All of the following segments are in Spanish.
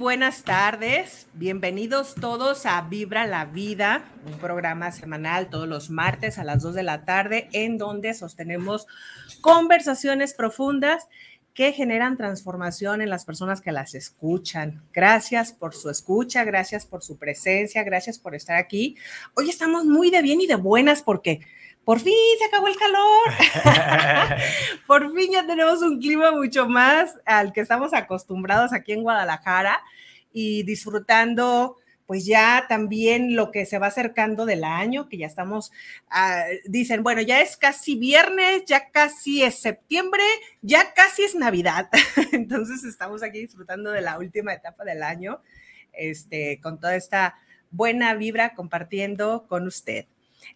buenas tardes. Bienvenidos todos a Vibra la Vida, un programa semanal todos los martes a las 2 de la tarde en donde sostenemos conversaciones profundas que generan transformación en las personas que las escuchan. Gracias por su escucha, gracias por su presencia, gracias por estar aquí. Hoy estamos muy de bien y de buenas porque por fin se acabó el calor. por fin ya tenemos un clima mucho más al que estamos acostumbrados aquí en Guadalajara y disfrutando pues ya también lo que se va acercando del año, que ya estamos, ah, dicen, bueno, ya es casi viernes, ya casi es septiembre, ya casi es Navidad. Entonces estamos aquí disfrutando de la última etapa del año, este, con toda esta buena vibra compartiendo con usted.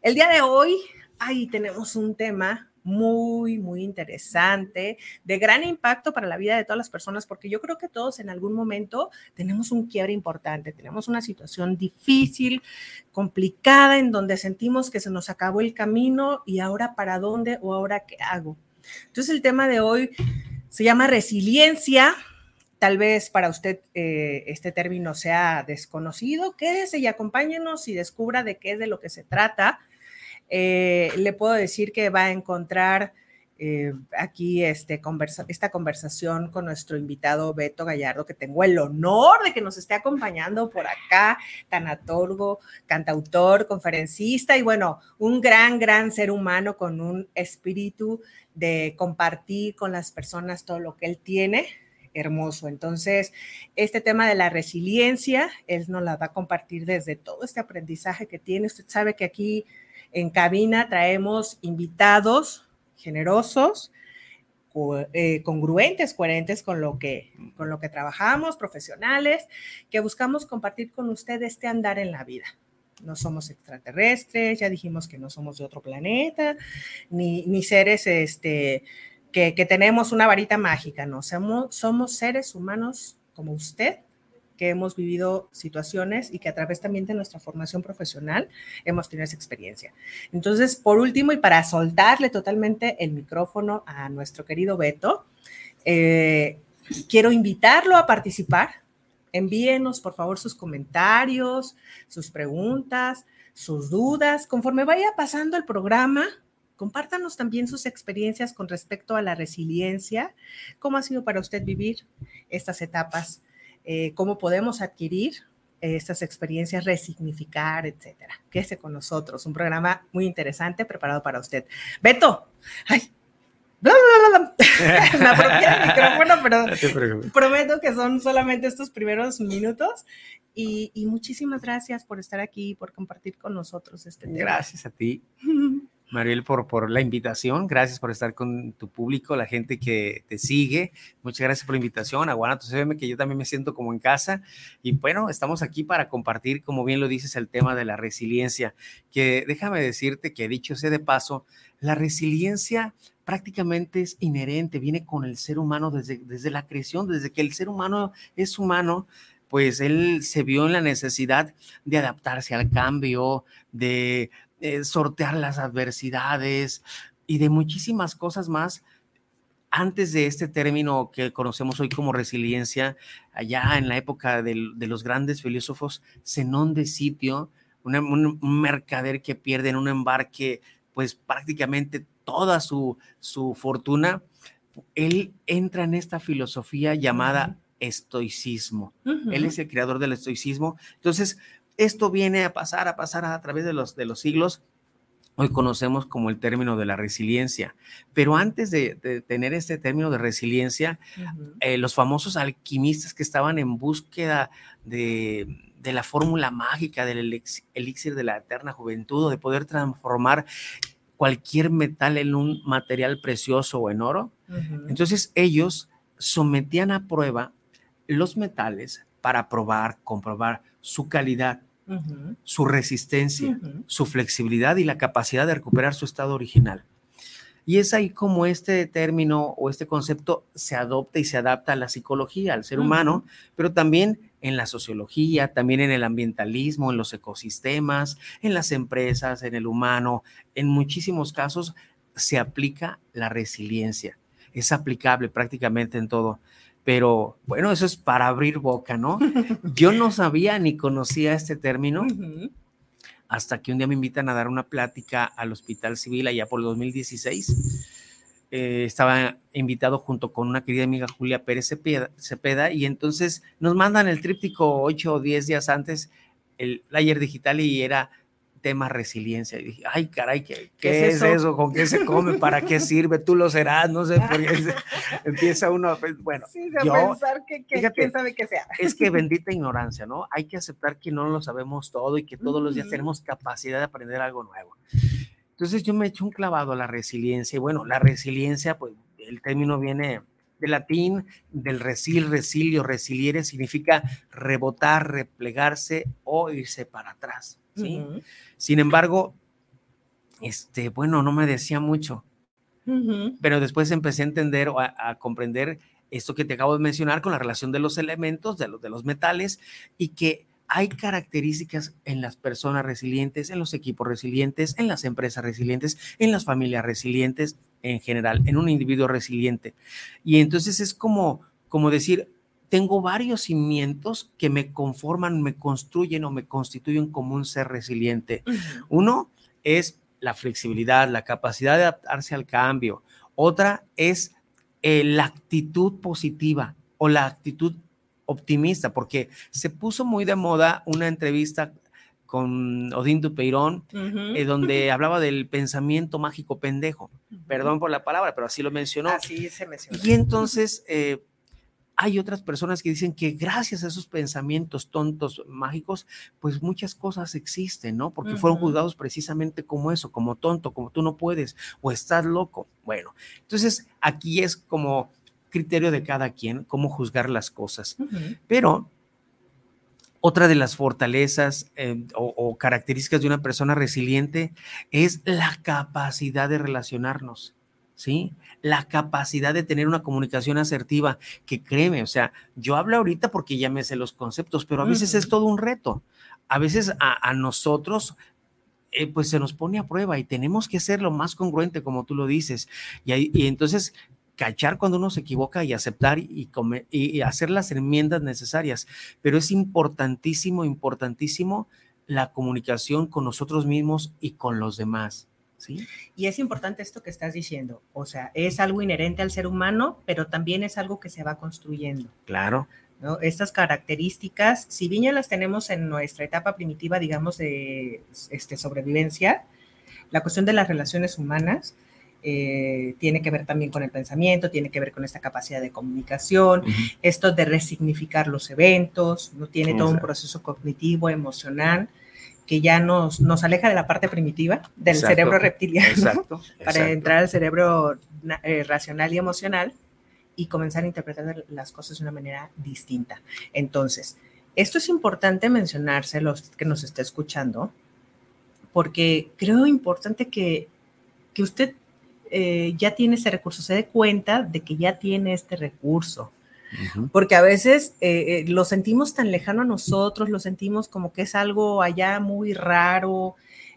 El día de hoy, ahí tenemos un tema muy, muy interesante, de gran impacto para la vida de todas las personas, porque yo creo que todos en algún momento tenemos un quiebre importante, tenemos una situación difícil, complicada, en donde sentimos que se nos acabó el camino y ahora para dónde o ahora qué hago. Entonces el tema de hoy se llama resiliencia. Tal vez para usted eh, este término sea desconocido. Quédese y acompáñenos y descubra de qué es de lo que se trata eh, le puedo decir que va a encontrar eh, aquí este esta conversación con nuestro invitado Beto Gallardo, que tengo el honor de que nos esté acompañando por acá, tanatólogo, cantautor, conferencista y bueno, un gran, gran ser humano con un espíritu de compartir con las personas todo lo que él tiene. Hermoso. Entonces, este tema de la resiliencia, él nos la va a compartir desde todo este aprendizaje que tiene. Usted sabe que aquí en cabina traemos invitados generosos, eh, congruentes, coherentes con lo, que, con lo que trabajamos, profesionales, que buscamos compartir con usted este andar en la vida. No somos extraterrestres, ya dijimos que no somos de otro planeta, ni, ni seres este, que, que, tenemos una varita mágica, no, somos, somos seres humanos como usted, que hemos vivido situaciones y que a través también de nuestra formación profesional hemos tenido esa experiencia. Entonces, por último, y para soltarle totalmente el micrófono a nuestro querido Beto, eh, quiero invitarlo a participar. Envíenos, por favor, sus comentarios, sus preguntas, sus dudas. Conforme vaya pasando el programa, compártanos también sus experiencias con respecto a la resiliencia. ¿Cómo ha sido para usted vivir estas etapas eh, cómo podemos adquirir estas experiencias, resignificar, etcétera. Quédese con nosotros, un programa muy interesante preparado para usted. Beto, ay, bla, bla, bla, Me apropié del micrófono, pero prometo que son solamente estos primeros minutos. Y, y, muchísimas gracias por estar aquí, por compartir con nosotros este tema. Gracias a ti. Mariel, por, por la invitación. Gracias por estar con tu público, la gente que te sigue. Muchas gracias por la invitación a Guanatos FM, que yo también me siento como en casa. Y bueno, estamos aquí para compartir, como bien lo dices, el tema de la resiliencia, que déjame decirte que dicho sea de paso, la resiliencia prácticamente es inherente, viene con el ser humano desde, desde la creación, desde que el ser humano es humano, pues él se vio en la necesidad de adaptarse al cambio, de eh, sortear las adversidades y de muchísimas cosas más. Antes de este término que conocemos hoy como resiliencia, allá en la época de, los grandes filósofos, Zenón de Sitio un, mercader que pierde en un embarque, pues prácticamente toda su, su fortuna, él entra en esta filosofía llamada estoicismo. Él es el creador del estoicismo. Entonces, esto viene a pasar, a pasar a, través de los, de los siglos. Hoy conocemos como el término de la resiliencia. Pero antes de, tener este término de resiliencia, eh, los famosos alquimistas que estaban en búsqueda de, de la fórmula mágica del elixir de la eterna juventud o de poder transformar cualquier metal en un material precioso o en oro. Entonces ellos sometían a prueba los metales para probar, comprobar su calidad, su resistencia, su flexibilidad y la capacidad de recuperar su estado original. Y es ahí como este término o este concepto se adopta y se adapta a la psicología, al ser humano, pero también en la sociología, también en el ambientalismo, en los ecosistemas, en las empresas, en el humano. En muchísimos casos se aplica la resiliencia. Es aplicable prácticamente en todo. Pero bueno, eso es para abrir boca, ¿no? Yo no sabía ni conocía este término hasta que un día me invitan a dar una plática al Hospital Civil allá por el 2016. Eh, estaba invitado junto con una querida amiga Julia Pérez Cepeda, y entonces nos mandan el tríptico ocho o diez días antes, el player digital y era tema resiliencia. Y dije, ay, caray, ¿qué, qué, es, eso? ¿Con qué se come? ¿Para qué sirve? Tú lo serás, no sé, porque empieza uno a bueno, sí, pensar que, quién sabe qué sea. Es que bendita ignorancia, ¿no? Hay que aceptar que no lo sabemos todo y que todos los días tenemos capacidad de aprender algo nuevo. Entonces yo me echo un clavado a la resiliencia y bueno, la resiliencia, pues el término viene del latín, del resil, resilio, resiliere, significa rebotar, replegarse o irse para atrás. ¿Sí? Sin embargo, este, bueno, no me decía mucho, pero después empecé a entender o a, comprender esto que te acabo de mencionar con la relación de los elementos, de los, de los metales, y que hay características en las personas resilientes, en los equipos resilientes, en las empresas resilientes, en las familias resilientes en general, en un individuo resiliente. Y entonces es como, como decir, tengo varios cimientos que me conforman, me construyen o me constituyen como un ser resiliente. Uno es la flexibilidad, la capacidad de adaptarse al cambio. Otra es eh, la actitud positiva o la actitud optimista, porque se puso muy de moda una entrevista con Odín Dupeirón, eh, donde hablaba del pensamiento mágico pendejo. Perdón por la palabra, pero así lo mencionó. Así se mencionó. Y entonces, eh, hay otras personas que dicen que gracias a esos pensamientos tontos, mágicos, pues muchas cosas existen, ¿no? Porque fueron juzgados precisamente como eso, como tonto, como tú no puedes o estás loco. Bueno, entonces aquí es como criterio de cada quien cómo juzgar las cosas. Pero otra de las fortalezas eh, o características de una persona resiliente es la capacidad de relacionarnos. ¿Sí? La capacidad de tener una comunicación asertiva, que créeme, o sea, yo hablo ahorita porque ya me sé los conceptos, pero a veces es todo un reto. A veces a, a eh, pues se nos pone a prueba y tenemos que ser lo más congruente, como tú lo dices. Y, y entonces cachar cuando uno se equivoca y aceptar y, y hacer las enmiendas necesarias. Pero es importantísimo, importantísimo la comunicación con nosotros mismos y con los demás. Y es importante esto que estás diciendo, o sea, es algo inherente al ser humano, pero también es algo que se va construyendo. Claro. ¿no? Estas características, si bien ya las tenemos en nuestra etapa primitiva, digamos, de este, sobrevivencia, la cuestión de las relaciones humanas eh, tiene que ver también con el pensamiento, tiene que ver con esta capacidad de comunicación, esto de resignificar los eventos, no tiene todo un proceso cognitivo, emocional que ya nos, nos aleja de la parte primitiva del cerebro reptiliano para entrar al cerebro eh, racional y emocional y comenzar a interpretar las cosas de una manera distinta. Entonces, esto es importante mencionarse los que nos está escuchando, porque creo importante que, que usted eh, ya tiene ese recurso, se dé cuenta de que ya tiene este recurso porque a veces eh, eh, lo sentimos tan lejano a nosotros, lo sentimos como que es algo allá muy raro,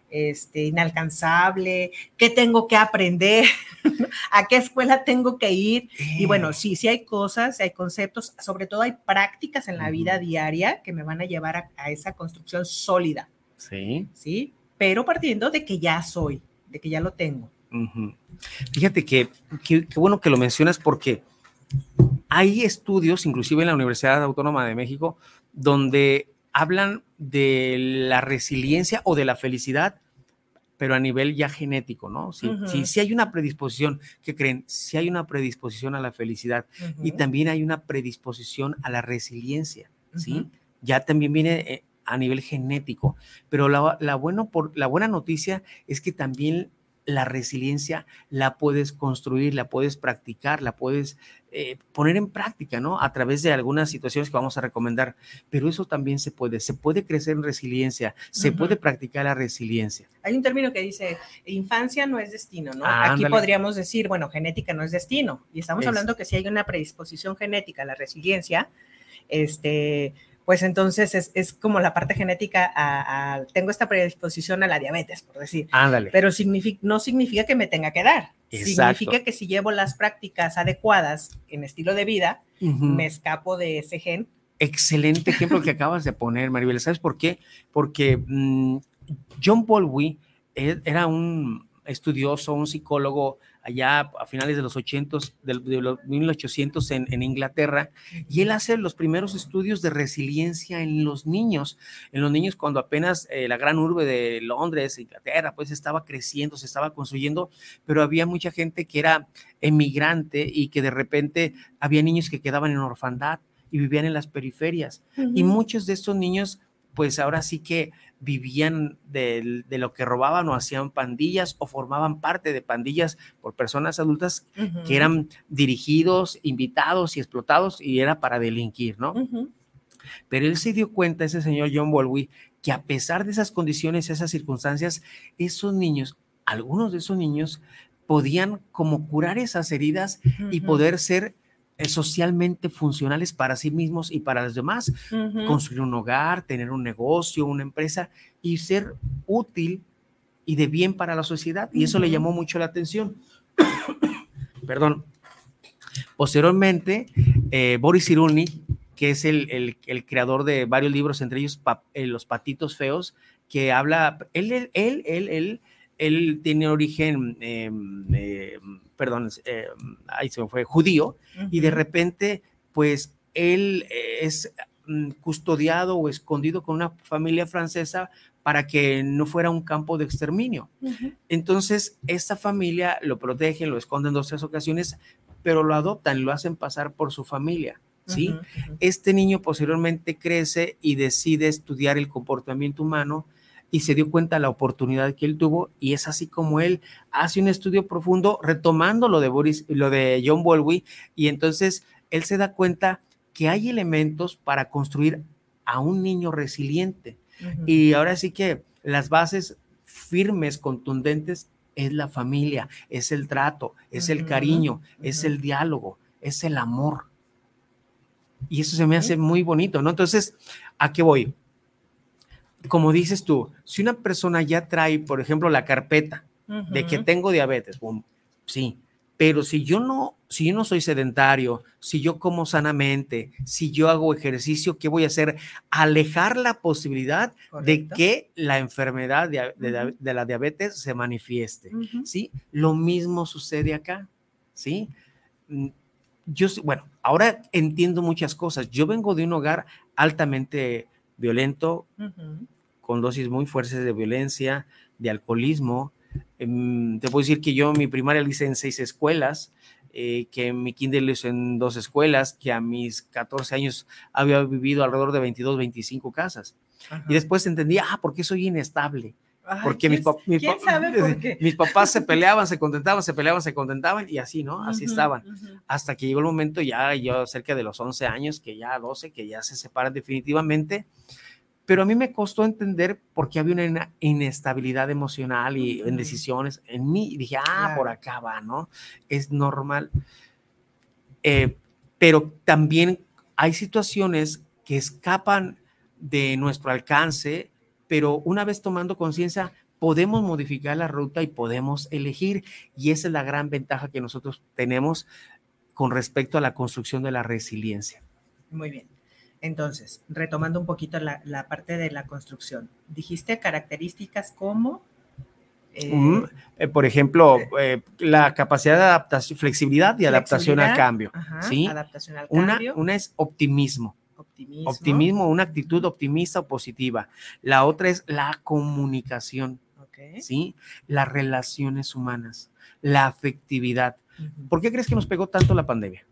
este, inalcanzable, qué tengo que aprender, a qué escuela tengo que ir. Y bueno, sí, sí hay cosas, hay conceptos, sobre todo hay prácticas en la vida diaria que me van a llevar a, esa construcción sólida. Sí. Sí, pero partiendo de que ya soy, de que ya lo tengo. Fíjate que qué bueno que lo mencionas porque hay estudios, inclusive en la Universidad Autónoma de México, donde hablan de la resiliencia o de la felicidad, pero a nivel ya genético, ¿no? Si, si, hay una predisposición, ¿qué creen? Si hay una predisposición a la felicidad y también hay una predisposición a la resiliencia, ¿sí? Ya también viene eh, a nivel genético, pero la, la, bueno por, la buena noticia es que también la resiliencia la puedes construir, la puedes practicar, la puedes eh, poner en práctica, ¿no? A través de algunas situaciones que vamos a recomendar. Pero eso también se puede, se puede crecer en resiliencia, se puede practicar la resiliencia. Hay un término que dice, infancia no es destino, ¿no? Aquí podríamos decir, bueno, genética no es destino. Y estamos hablando que si hay una predisposición genética a la resiliencia, este, pues entonces es, como la parte genética, a, tengo esta predisposición a la diabetes, por decir. Ándale. Pero no significa que me tenga que dar. Significa que si llevo las prácticas adecuadas en estilo de vida, me escapo de ese gen. Excelente ejemplo que acabas de poner, Maribel. ¿Sabes por qué? Porque mm, John Bowlby e, era un estudioso, un psicólogo allá a finales de los 80, de, los 1800 en, en, Inglaterra, y él hace los primeros estudios de resiliencia en los niños, en los niños cuando apenas eh, la gran urbe de Londres, Inglaterra, pues estaba creciendo, se estaba construyendo, pero había mucha gente que era emigrante y que de repente había niños que quedaban en orfandad y vivían en las periferias, y muchos de estos niños, pues ahora sí que vivían de, lo que robaban o hacían pandillas o formaban parte de pandillas por personas adultas que eran dirigidos, invitados y explotados y era para delinquir, ¿no? Pero él se dio cuenta, ese señor John Bolwi, que a pesar de esas condiciones, esas circunstancias, esos niños, algunos de esos niños podían como curar esas heridas y poder ser socialmente funcionales para sí mismos y para los demás. Construir un hogar, tener un negocio, una empresa y ser útil y de bien para la sociedad. Y eso le llamó mucho la atención. Perdón. Posteriormente, eh, Boris Cyrulnik, que es el, creador de varios libros, entre ellos eh, Los Patitos Feos, que habla, él, él, él, él, él tiene origen em, perdón, eh, ahí se me fue, judío, y de repente, pues él es mm, custodiado o escondido con una familia francesa para que no fuera un campo de exterminio. Entonces, esta familia lo protege, lo esconde en dos tres ocasiones, pero lo adoptan, lo hacen pasar por su familia. ¿sí? Este niño posteriormente crece y decide estudiar el comportamiento humano y se dio cuenta de la oportunidad que él tuvo y es así como él hace un estudio profundo retomando lo de Boris, lo de John Bowlby y entonces él se da cuenta que hay elementos para construir a un niño resiliente. Y ahora sí que las bases firmes, contundentes, es la familia, es el trato, es el cariño, es el diálogo, es el amor. Y eso se me hace muy bonito, ¿no? Entonces, ¿a qué voy? Como dices tú, si una persona ya trae, por ejemplo, la carpeta de que tengo diabetes, sí, pero si yo no, si yo no soy sedentario, si yo como sanamente, si yo hago ejercicio, ¿qué voy a hacer? Alejar la posibilidad de que la enfermedad de, la diabetes se manifieste, ¿sí? Lo mismo sucede acá, ¿sí? Mm, yo, bueno, ahora entiendo muchas cosas. Yo vengo de un hogar altamente violento, con dosis muy fuertes de violencia, de alcoholismo. Em, te puedo decir que yo mi primaria la hice en seis escuelas, eh, que mi kinder lo hice en dos escuelas, que a mis 14 años había vivido alrededor de 22, 25 casas. Y después entendí, ah, ¿por qué soy inestable? porque mis, mis, papás se peleaban, se contentaban, se peleaban, se contentaban y así, ¿no? Así estaban. Hasta que llegó el momento ya, yo cerca de los 11 años, que ya 12, que ya se separan definitivamente. Pero a mí me costó entender por qué había una inestabilidad emocional y en decisiones en mí. Y dije, ah, por acá va, ¿no? Es normal. Eh, pero también hay situaciones que escapan de nuestro alcance, pero una vez tomando conciencia, podemos modificar la ruta y podemos elegir. Y esa es la gran ventaja que nosotros tenemos con respecto a la construcción de la resiliencia. Muy bien. Entonces, retomando un poquito la, la parte de la construcción, dijiste características como... Eh, eh, por ejemplo, eh, la capacidad de adaptación, flexibilidad y adaptación al cambio. Ajá, ¿sí? Adaptación al cambio. una es optimismo. optimismo. Optimismo, una actitud optimista o positiva. La otra es la comunicación, Ok. ¿sí? Las relaciones humanas, la afectividad. ¿Por qué crees que nos pegó tanto la pandemia?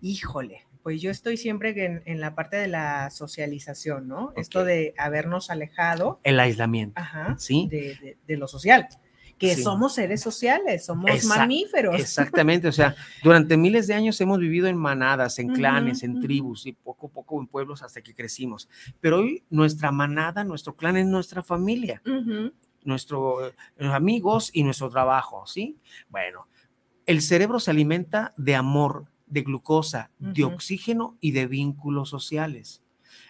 Híjole, pues yo estoy siempre en, en la parte de la socialización, ¿no? Esto de habernos alejado El aislamiento, ajá, ¿sí? de, de- de lo social. Que Sí. somos seres sociales, somos Exact- mamíferos. Exactamente, o sea, durante miles de años hemos vivido en manadas, en clanes, en tribus y poco a poco en pueblos hasta que crecimos. Pero hoy nuestra manada, nuestro clan es nuestra familia, nuestros amigos y nuestro trabajo, ¿sí? Bueno, el cerebro se alimenta de amor, de glucosa, de oxígeno y de vínculos sociales.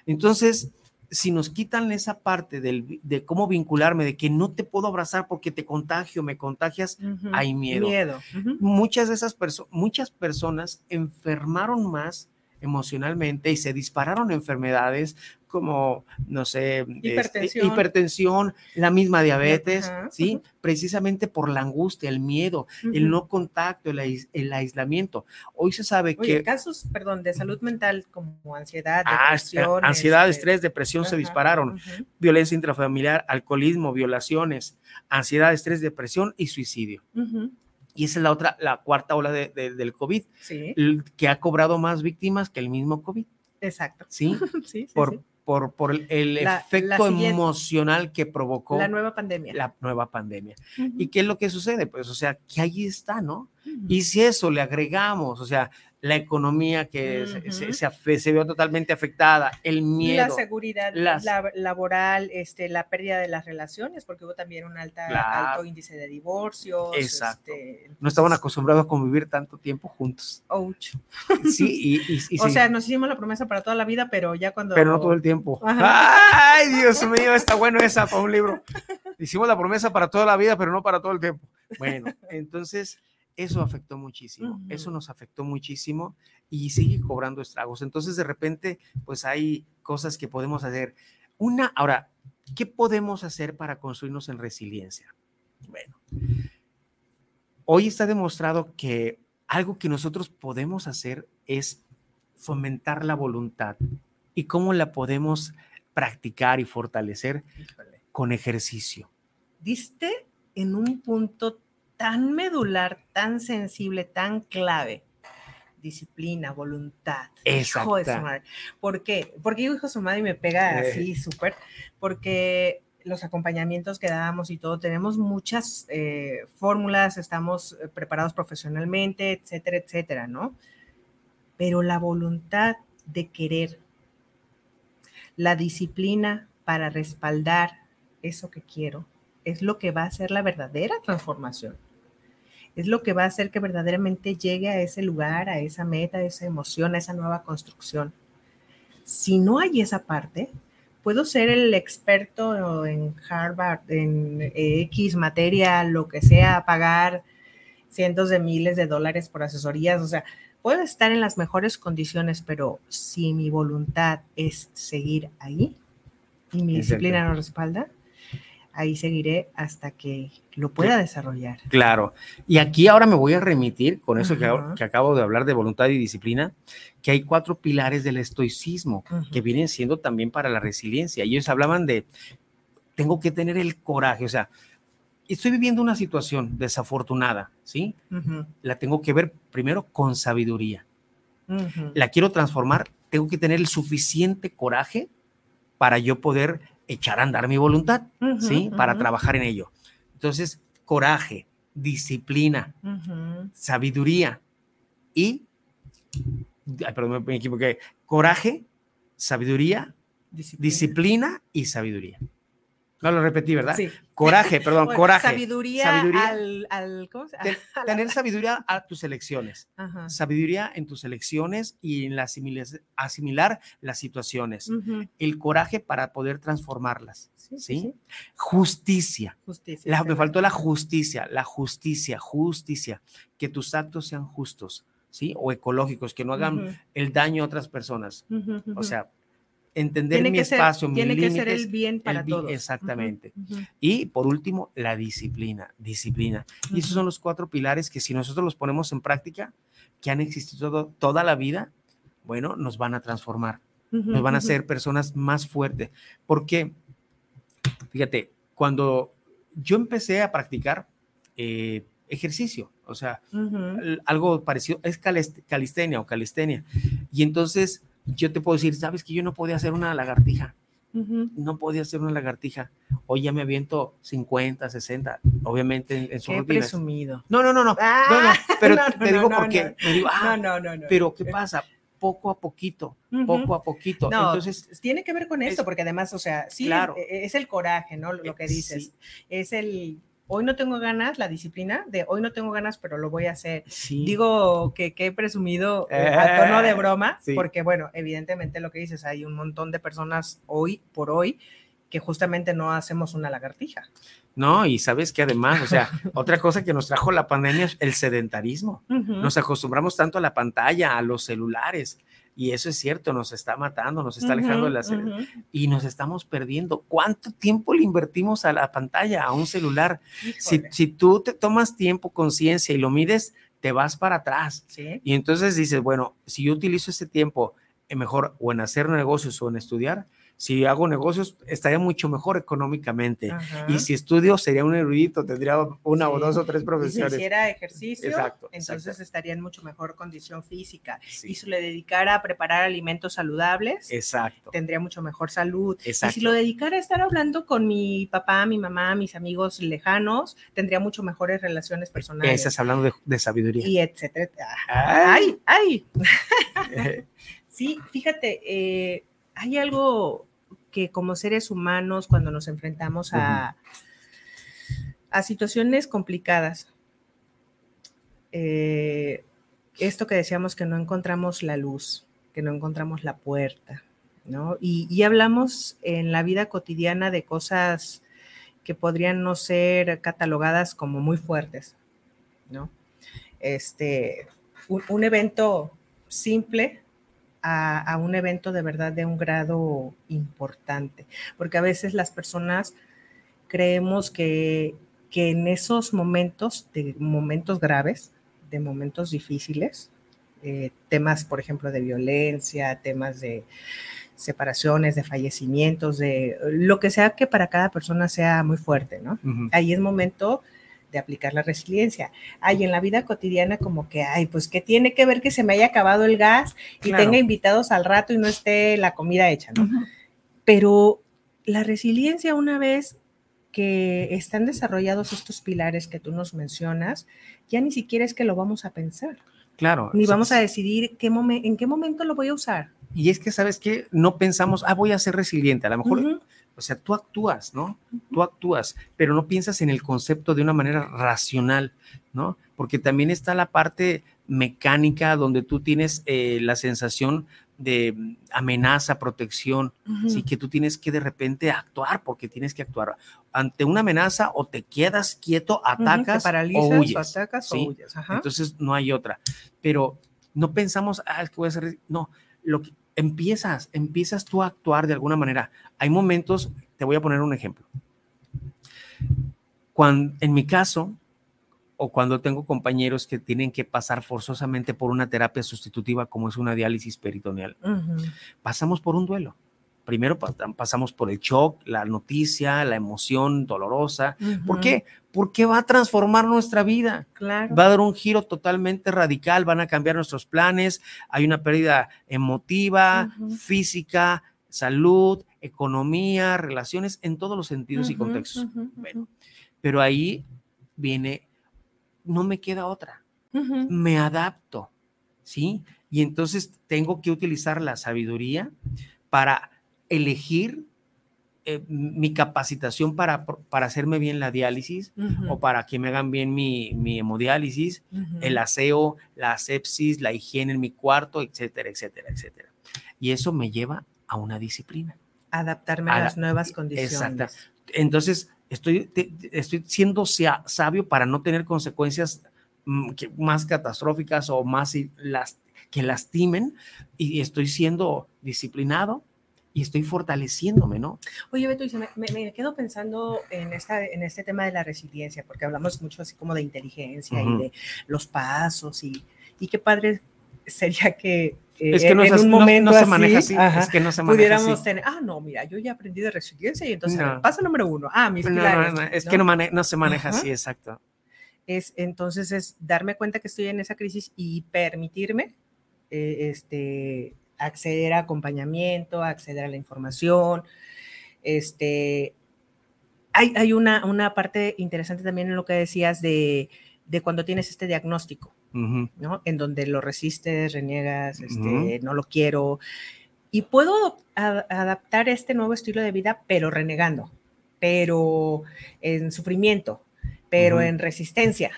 Entonces, si nos quitan esa parte del- de cómo vincularme, de que no te puedo abrazar porque te contagio, me contagias, hay miedo. Miedo. muchas de esas personas, muchas personas enfermaron más emocionalmente y se dispararon enfermedades como, no sé, este, Hipertensión. la misma diabetes, Ajá, ¿sí? Precisamente por la angustia, el miedo, el no contacto, el, ais- el aislamiento. Hoy se sabe Oye, que casos, perdón, de salud mental como ansiedad, ah, depresión. ansiedad, este, estrés, depresión se dispararon, violencia intrafamiliar, alcoholismo, violaciones, ansiedad, estrés, depresión y suicidio. Y esa es la otra, la cuarta ola de- de- del COVID. Sí, que ha cobrado más víctimas que el mismo COVID, exacto. ¿sí? Sí, sí, Por, sí. Por, por el- La- la efecto emocional que provocó La la, nueva pandemia. nueva pandemia. ¿Y qué es lo que sucede? Pues, o sea, que ahí está, ¿no? Y si eso le agregamos, o sea, la economía que se- se, vio totalmente afectada, el la miedo. seguridad las- la- laboral, este, la pérdida de las relaciones, porque hubo también un alta, Claro. alto índice de divorcios. Exacto. este, No estaban entonces, acostumbrados a convivir tanto tiempo juntos. ouch. Sí, y, y- y O sí, sea, nos hicimos la promesa para toda la vida, pero ya cuando... pero no todo el tiempo. Ajá. Ay, Dios mío, está bueno esa para un libro. Hicimos la promesa para toda la vida, pero no para todo el tiempo. Bueno, entonces eso afectó muchísimo, eso nos afectó muchísimo y sigue cobrando estragos. Entonces, de repente, pues hay cosas que podemos hacer. Una, ahora, ¿qué podemos hacer para construirnos en resiliencia? Bueno, hoy está demostrado que algo que nosotros podemos hacer es fomentar la voluntad. ¿Y cómo la podemos practicar y fortalecer? Híjole. Con ejercicio. Diste en un punto tan medular, tan sensible, tan clave. Disciplina, voluntad. Hijo de su madre. ¿Por qué? Porque digo hijo de su madre y me pega Eh. así súper. Porque los acompañamientos que damos y todo, tenemos muchas eh, fórmulas, estamos eh, preparados profesionalmente, etcétera, etcétera, ¿no? Pero la voluntad de querer, la disciplina para respaldar eso que quiero, es lo que va a hacer la verdadera transformación. Es lo que va a hacer que verdaderamente llegue a ese lugar, a esa meta, a esa emoción, a esa nueva construcción. Si no hay esa parte, puedo ser el experto en Harvard, en X materia, lo que sea, pagar cientos de miles de dólares por asesorías, o sea, puedo estar en las mejores condiciones, pero si mi voluntad es seguir ahí y mi Exacto. disciplina no respalda, ahí seguiré hasta que lo pueda desarrollar. Claro. Y aquí ahora me voy a remitir con eso que, acabo de hablar de voluntad y disciplina, que hay cuatro pilares del estoicismo que vienen siendo también para la resiliencia. Y ellos hablaban de, tengo que tener el coraje, o sea, estoy viviendo una situación desafortunada, ¿sí? La tengo que ver primero con sabiduría. La quiero transformar, tengo que tener el suficiente coraje para yo poder echar a andar mi voluntad, ¿sí? Para trabajar en ello. Entonces, coraje, disciplina, sabiduría y, ay, perdón, me- me equivoqué, coraje, sabiduría, Disciplina. disciplina y sabiduría. No lo repetí, ¿verdad? Sí. Coraje, perdón, coraje. Sabiduría, Sabiduría. al, al- ¿cómo se Ten- a la- tener sabiduría a tus elecciones. Ajá. Sabiduría en tus elecciones y en la asimila- asimilar las situaciones. El coraje para poder transformarlas. Sí, sí, ¿Sí? sí. Justicia. Justicia. La- me faltó la justicia, la justicia, justicia. Que tus actos sean justos, ¿sí? O ecológicos, que no hagan el daño a otras personas. O sea, entender tiene mi que ser- espacio, mis tiene que ser el bien para bien, todos. exactamente. Ujú, ujú. Y por último, la disciplina, disciplina. Y esos son los cuatro pilares que si nosotros los ponemos en práctica, que han existido todo- toda la vida, bueno, nos van a transformar, nos van a hacer personas más fuertes. Porque, fíjate, cuando yo empecé a practicar eh, ejercicio, o sea, algo parecido, es calist- calistenia o calistenia. Y entonces yo te puedo decir, sabes que yo no podía hacer una lagartija, no podía hacer una lagartija. Hoy ya me aviento 50, 60, obviamente en, en sus Qué rutinas. presumido. No, no, no, no. Ah, no, no, pero no, te digo porque digo, ah, no, no, no, pero ¿qué pasa? Poco a poquito, poco a poquito. No, Entonces, tiene que ver con esto, es- porque además, o sea, sí, Claro. es, es el coraje, ¿no? Lo que Eh, dices. sí. Es el, hoy no tengo ganas, la disciplina de hoy no tengo ganas, pero lo voy a hacer. sí. Digo que, que he presumido eh, Eh, a tono de broma, sí. porque bueno, evidentemente lo que dices, hay un montón de personas hoy por hoy que justamente no hacemos una lagartija. No, y sabes que además, o sea, otra cosa que nos trajo la pandemia es el sedentarismo. Nos acostumbramos tanto a la pantalla, a los celulares. Y eso es cierto, nos está matando, nos está alejando de la y nos estamos perdiendo. ¿Cuánto tiempo le invertimos a la pantalla, a un celular? Si, si tú te tomas tiempo, conciencia y lo mides, te vas para atrás. sí. Y entonces dices, bueno, si yo utilizo ese tiempo eh, mejor o en hacer negocios o en estudiar, si hago negocios estaría mucho mejor económicamente. Ajá. Y si estudio sería un erudito, tendría una o dos o tres Y si profesiones. hiciera ejercicio, Exacto, entonces exacto. estaría en mucho mejor condición física. Sí, Y si le dedicara a preparar alimentos saludables, Exacto. tendría mucho mejor salud. Y Exacto. si lo dedicara a estar hablando con mi papá, mi mamá, mis amigos lejanos, tendría mucho mejores relaciones personales. Estás hablando de, de sabiduría. Y etcétera. Ay. ¡Ay! ¡Ay! Sí, fíjate, eh, hay algo que como seres humanos, cuando nos enfrentamos a, a situaciones complicadas, eh, esto que decíamos que no encontramos la luz, que no encontramos la puerta, ¿no? Y, y hablamos en la vida cotidiana de cosas que podrían no ser catalogadas como muy fuertes, ¿no? Este, un, un evento simple a, a un evento de verdad de un grado importante, porque a veces las personas creemos que, que en esos momentos, de momentos graves, de momentos difíciles, eh, temas, por ejemplo, de violencia, temas de separaciones, de fallecimientos, de lo que sea que para cada persona sea muy fuerte, ¿no? Ahí es momento de aplicar la resiliencia. Ay, en la vida cotidiana como que, ay, pues que tiene que ver que se me haya acabado el gas y Claro. tenga invitados al rato y no esté la comida hecha, ¿no? Pero la resiliencia una vez que están desarrollados estos pilares que tú nos mencionas, ya ni siquiera es que lo vamos a pensar, Claro. ni vamos a decidir qué en qué momento lo voy a usar. Y es que, ¿sabes qué? No pensamos, ah, voy a ser resiliente. A lo mejor, o sea, tú actúas, ¿no? Tú actúas, pero no piensas en el concepto de una manera racional, ¿no? Porque también está la parte mecánica donde tú tienes eh, la sensación de amenaza, protección, sí que tú tienes que de repente actuar porque tienes que actuar ante una amenaza o te quedas quieto, Ujú, te atacas paralizas o huyes. atacas ¿sí? o huyes. Ajá. Entonces no hay otra. Pero no pensamos, ah, es que voy a hacer. No, lo que empiezas, empiezas tú a actuar de alguna manera. Hay momentos, te voy a poner un ejemplo. Cuando, en mi caso, o cuando tengo compañeros que tienen que pasar forzosamente por una terapia sustitutiva como es una diálisis peritoneal, pasamos por un duelo. Primero pa- pasamos por el shock, la noticia, la emoción dolorosa. ¿Por qué? Porque va a transformar nuestra vida Claro. va a dar un giro totalmente radical, van a cambiar nuestros planes, hay una pérdida emotiva, física, salud, economía, relaciones, en todos los sentidos y contextos. Bueno, pero ahí viene, no me queda otra, me adapto, ¿sí? Y entonces tengo que utilizar la sabiduría para elegir eh, mi capacitación para, para hacerme bien la diálisis o para que me hagan bien mi, mi hemodiálisis, el aseo, la asepsis, la higiene en mi cuarto, etcétera, etcétera, etcétera. Y eso me lleva a una disciplina. adaptarme a a la- las nuevas condiciones. Exacta. Entonces, estoy, te- estoy siendo sa- sabio para no tener consecuencias mm, más catastróficas o más las, que lastimen y estoy siendo disciplinado y estoy fortaleciéndome, ¿no? Oye, Beto, me, me, quedo pensando en, esta, en este tema de la resiliencia, porque hablamos mucho así como de inteligencia y de los pasos y, y qué padre sería que es que no, en un momento no, se maneja así, es que no se maneja pudiéramos así. tener, ah, no, mira, yo ya aprendí de resiliencia y entonces, paso número uno, ah, mis pilares. es que no, se maneja así, exacto. Es, entonces, es darme cuenta que estoy en esa crisis y permitirme eh, este, acceder a acompañamiento, acceder a la información. Este, hay, hay una, una parte interesante también en lo que decías de, de cuando tienes este diagnóstico ¿no? En donde lo resistes, reniegas, este, no lo quiero. Y puedo adaptar este nuevo estilo de vida, pero renegando, pero en sufrimiento, pero en resistencia.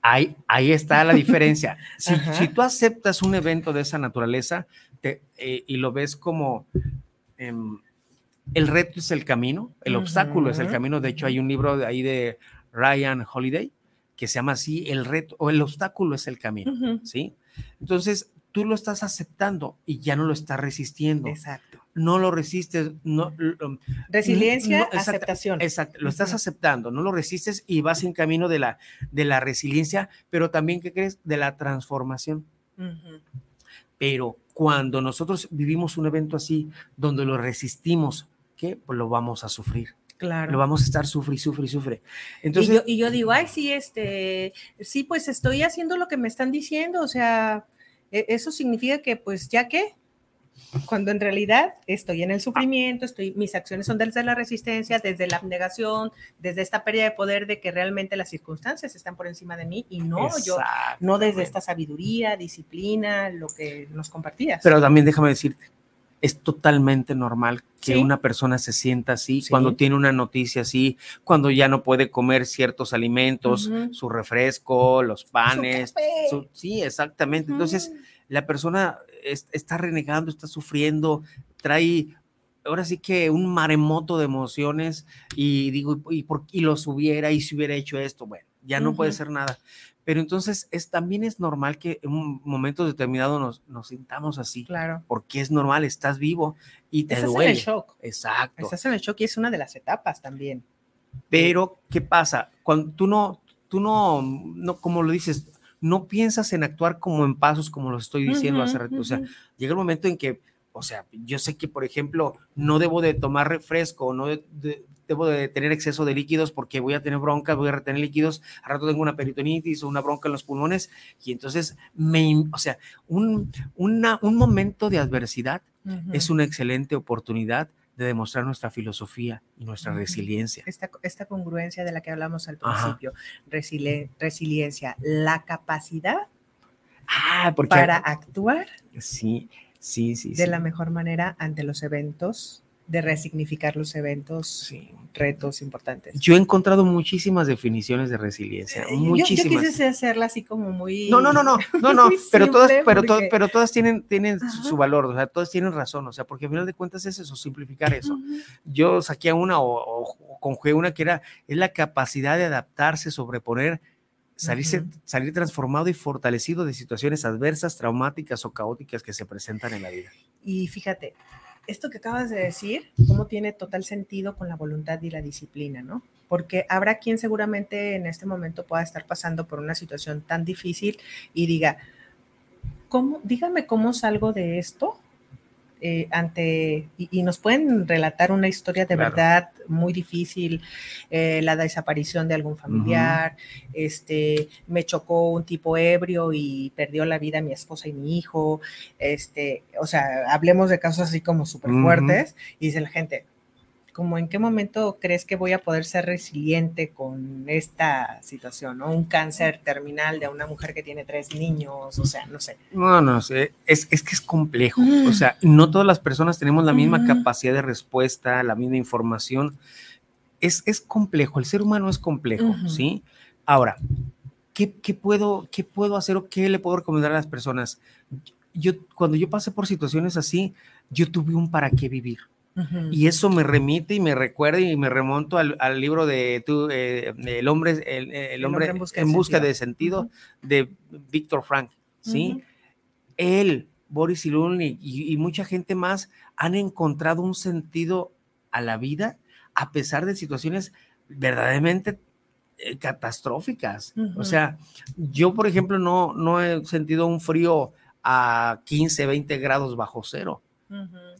Ahí, ahí está la diferencia. Si, si, tú aceptas un evento de esa naturaleza te, eh, y lo ves como em, el reto es el camino, el obstáculo es el camino. De hecho, hay un libro de ahí de Ryan Holiday que se llama así, el reto o el obstáculo es el camino, ¿sí? Entonces, tú lo estás aceptando y ya no lo estás resistiendo. Exacto. No lo resistes, no. Resiliencia, aceptación. Exacto, lo estás aceptando, no lo resistes y vas en camino de la, de la resiliencia, pero también, ¿qué crees? De la transformación. Pero cuando nosotros vivimos un evento así, donde lo resistimos, ¿qué? Pues lo vamos a sufrir. Claro. Lo vamos a estar sufre y sufre y sufre. Entonces, y, yo, digo, ay, sí, este, sí, pues estoy haciendo lo que me están diciendo, o sea, e, eso significa que, pues, ya que, cuando en realidad estoy en el sufrimiento, estoy, mis acciones son desde la resistencia, desde la abnegación, desde esta pérdida de poder de que realmente las circunstancias están por encima de mí y no yo, no desde esta sabiduría, disciplina, lo que nos compartías. Pero también déjame decirte, es totalmente normal que una persona se sienta así cuando tiene una noticia así, cuando ya no puede comer ciertos alimentos, su refresco, los panes. sí, exactamente. Entonces, mm. La persona está renegando, está sufriendo, trae ahora sí que un maremoto de emociones y digo, ¿y, por, y los hubiera y si hubiera hecho esto? Bueno, ya no puede ser nada. Pero entonces es, también es normal que en un momento determinado nos, nos sintamos así. Claro. Porque es normal, estás vivo y te duele. Estás en el shock. Exacto. Estás en el shock y es una de las etapas también. Pero, ¿qué pasa? Cuando tú no, tú no, no, como lo dices, no piensas en actuar como en pasos, como lo estoy diciendo hace rato. O sea, llega el momento en que, o sea, yo sé que, por ejemplo, no debo de tomar refresco, no de, debo de tener exceso de líquidos porque voy a tener bronca, voy a retener líquidos, al rato tengo una peritonitis o una bronca en los pulmones y entonces me, o sea, un, un momento de adversidad es una excelente oportunidad de demostrar nuestra filosofía y nuestra resiliencia. Esta, esta, congruencia de la que hablamos al principio, resiliencia, la capacidad ah, para actuar sí, sí, sí, de la mejor manera ante los eventos de resignificar los eventos, retos importantes. Yo he encontrado muchísimas definiciones de resiliencia, muchísimas. Yo, quise hacerla así como muy... No, no, no, no, no, no, pero todas, pero, pero todas tienen, tienen su valor, o sea, todas tienen razón, o sea, porque al final de cuentas es eso, simplificar eso. Yo saqué una o, o, conjugué una que era, es la capacidad de adaptarse, sobreponer, salirse, salir transformado y fortalecido de situaciones adversas, traumáticas o caóticas que se presentan en la vida. Y fíjate, esto que acabas de decir, cómo tiene total sentido con la voluntad y la disciplina, ¿no? Porque habrá quien seguramente en este momento pueda estar pasando por una situación tan difícil y diga, ¿cómo, dígame cómo salgo de esto eh, ante, y, nos pueden relatar una historia de verdad muy difícil, eh, la desaparición de algún familiar, este, me chocó un tipo ebrio y perdió la vida mi esposa y mi hijo, este, o sea, hablemos de casos así como súper fuertes, y dice la gente, como en qué momento crees que voy a poder ser resiliente con esta situación, ¿no? Un cáncer terminal de una mujer que tiene tres niños, o sea, no sé. No, no sé, es, es que es complejo, o sea, no todas las personas tenemos la misma capacidad de respuesta, la misma información. Es, es complejo, el ser humano es complejo, ¿sí? Ahora, ¿qué, ¿qué, puedo, ¿qué puedo hacer o qué le puedo recomendar a las personas? Yo, cuando yo pasé por situaciones así, yo tuve un para qué vivir Y eso me remite y me recuerda y me remonto al, libro de tú, eh, el hombre, el, hombre, en busca, de sentido, de Víctor Frank, ¿sí? Él, Boris Iluni y, y mucha gente más han encontrado un sentido a la vida a pesar de situaciones verdaderamente eh, catastróficas. O sea, yo, por ejemplo, no, no he sentido un frío a 15, 20 grados bajo cero.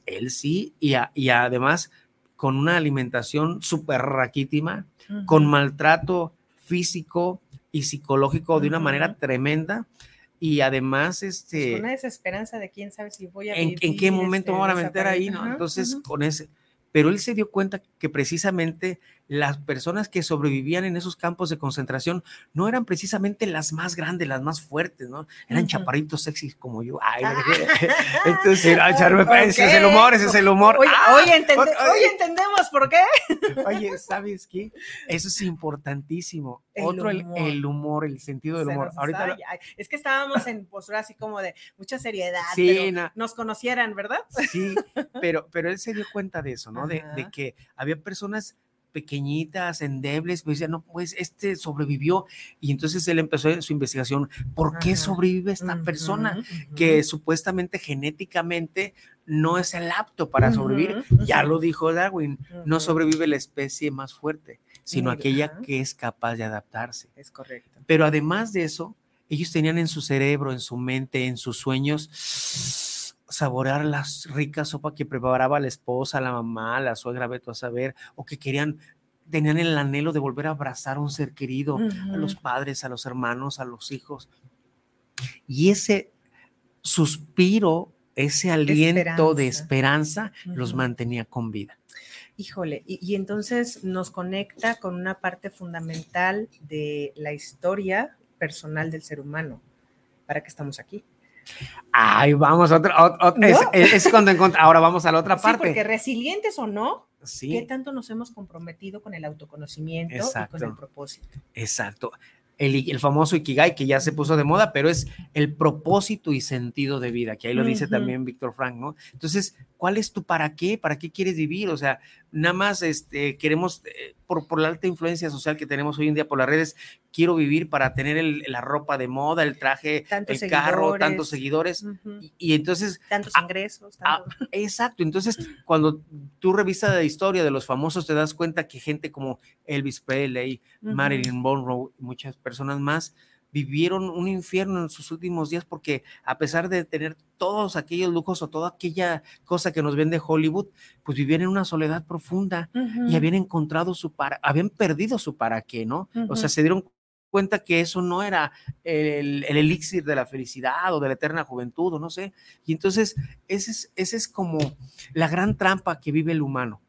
Él sí, y, y, además con una alimentación súper raquítima, con maltrato físico y psicológico de una manera tremenda. Y además, este. Con una desesperanza de quién sabe si voy a. ¿En, ¿en qué momento me van a meter ahí? ¿no? Entonces, con ese. Pero él se dio cuenta que precisamente las personas que sobrevivían en esos campos de concentración no eran precisamente las más grandes, las más fuertes, ¿no? Eran chaparritos sexys como yo. Ay, ah. entonces, ese es el humor, ese es el humor. Oye, ah, entendemos por qué. Oye, ¿sabes qué? Eso es importantísimo. Otro, El, humor, el sentido del humor. Ahorita Es que estábamos en postura así como de mucha seriedad, sí, nos conocieran, ¿verdad? Sí, pero, pero él se dio cuenta de eso, ¿no? De, de que había personas pequeñitas, endebles, pues ya no, pues este sobrevivió y entonces él empezó su investigación, ¿por qué sobrevive esta persona que supuestamente genéticamente no es el apto para sobrevivir? Ya lo dijo Darwin, no sobrevive la especie más fuerte, sino aquella que es capaz de adaptarse. Es correcto. Pero además de eso, ellos tenían en su cerebro, en su mente, en sus sueños, saborear la rica sopa que preparaba la esposa, la mamá, la suegra, veto a saber, o que querían, tenían el anhelo de volver a abrazar a un ser querido, a los padres, a los hermanos, a los hijos. Y ese suspiro, ese aliento de esperanza, los mantenía con vida. Híjole, y, y, entonces nos conecta con una parte fundamental de la historia personal del ser humano. ¿Para qué estamos aquí? Ay, vamos, otro, es, cuando encontramos, ahora vamos a la otra parte. porque resilientes o no, ¿qué tanto nos hemos comprometido con el autoconocimiento y con el propósito? Exacto el, famoso Ikigai, que ya se puso de moda, pero es el propósito y sentido de vida, que ahí lo dice también Víctor Frank, ¿no? Entonces, ¿cuál es tu para qué? ¿Para qué quieres vivir? O sea, nada más este, queremos, eh, por, por, la alta influencia social que tenemos hoy en día por las redes, quiero vivir para tener la ropa de moda, el traje, el carro, tantos seguidores. y, entonces... Tantos ingresos. exacto. Entonces, cuando tú revisas la historia de los famosos, te das cuenta que gente como Elvis Presley, Marilyn Monroe, muchas personas más vivieron un infierno en sus últimos días porque a pesar de tener todos aquellos lujos o toda aquella cosa que nos vende Hollywood, pues vivían en una soledad profunda y habían encontrado su para, habían perdido su para qué, ¿no? O sea, se dieron cuenta que eso no era el, elixir de la felicidad o de la eterna juventud o no sé. Y entonces, ese es, ese es como la gran trampa que vive el humano.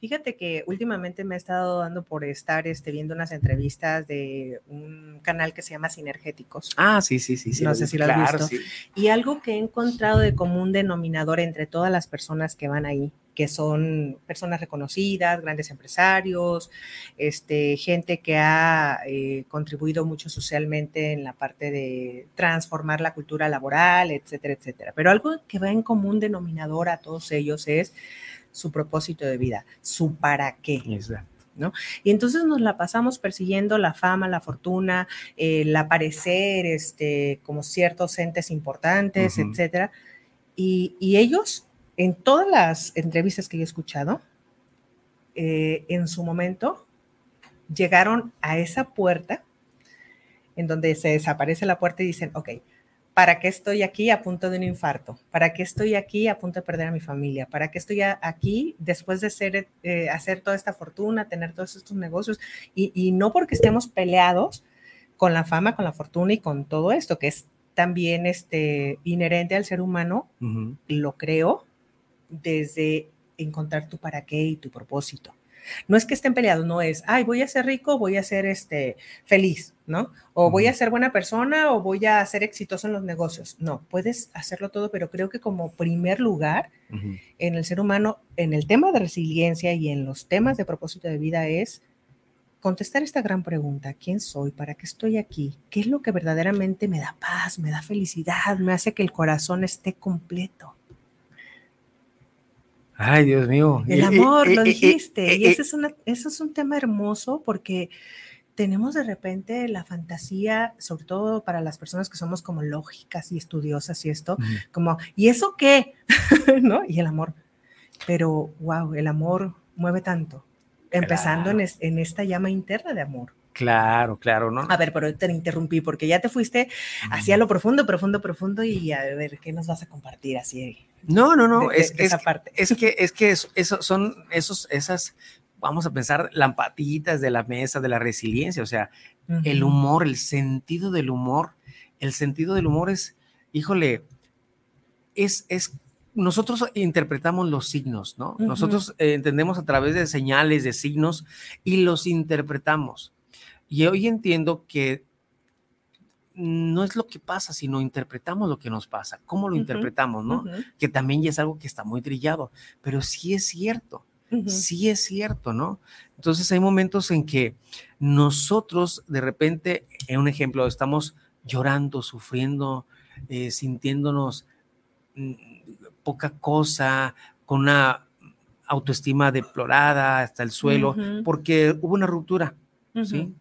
Fíjate que últimamente me he estado dando por estar este, viendo unas entrevistas de un canal que se llama Sinergéticos. Ah, sí, sí, sí. sí no sé si lo has visto. Y algo que he encontrado de común denominador entre todas las personas que van ahí, que son personas reconocidas, grandes empresarios, este, gente que ha eh, contribuido mucho socialmente en la parte de transformar la cultura laboral, etcétera, etcétera. Pero algo que va en común denominador a todos ellos es su propósito de vida, su para qué. Exacto. ¿No? Y entonces nos la pasamos persiguiendo la fama, la fortuna, el aparecer este, como ciertos entes importantes, etcétera. Y, ellos, en todas las entrevistas que he escuchado, eh, en su momento llegaron a esa puerta en donde se desaparece la puerta y dicen, ok, ¿Para qué estoy aquí a punto de un infarto? ¿Para qué estoy aquí a punto de perder a mi familia? ¿Para qué estoy aquí después de ser, eh, hacer toda esta fortuna, tener todos estos negocios? Y, no porque estemos peleados con la fama, con la fortuna y con todo esto, que es también este, inherente al ser humano, lo creo, desde encontrar tu para qué y tu propósito. No es que estén peleados, no es, ay, voy a ser rico, voy a ser este, feliz, ¿no? O voy a ser buena persona o voy a ser exitoso en los negocios. No, puedes hacerlo todo, pero creo que como primer lugar en el ser humano, en el tema de resiliencia y en los temas de propósito de vida es contestar esta gran pregunta, ¿quién soy? ¿Para qué estoy aquí? ¿Qué es lo que verdaderamente me da paz, me da felicidad, me hace que el corazón esté completo? Ay, Dios mío. El amor, lo dijiste. y ese es, eso es un tema hermoso porque tenemos de repente la fantasía, sobre todo para las personas que somos como lógicas y estudiosas y esto, como, ¿y eso qué? ¿No? Y el amor. Pero, wow, el amor mueve tanto, empezando en, esta llama interna de amor. Claro, claro, ¿no? A ver, pero te interrumpí porque ya te fuiste hacia lo profundo, profundo, profundo y a ver, ¿qué nos vas a compartir así? No, no, no, es, esa parte. es que, es que eso, son esos, esas vamos a pensar lampatitas de la mesa de la resiliencia, o sea, el humor, el sentido del humor, el sentido del humor es, híjole, es, es, nosotros interpretamos los signos, ¿no? Nosotros eh, entendemos a través de señales, de signos, y los interpretamos. Y hoy entiendo que no es lo que pasa, sino interpretamos lo que nos pasa, cómo lo interpretamos, ¿no? Que también ya es algo que está muy trillado, pero sí es cierto sí es cierto, ¿no? Entonces hay momentos en que nosotros de repente, en un ejemplo, estamos llorando, sufriendo, eh, sintiéndonos mm, poca cosa, con una autoestima deplorada hasta el suelo, porque hubo una ruptura, ¿sí?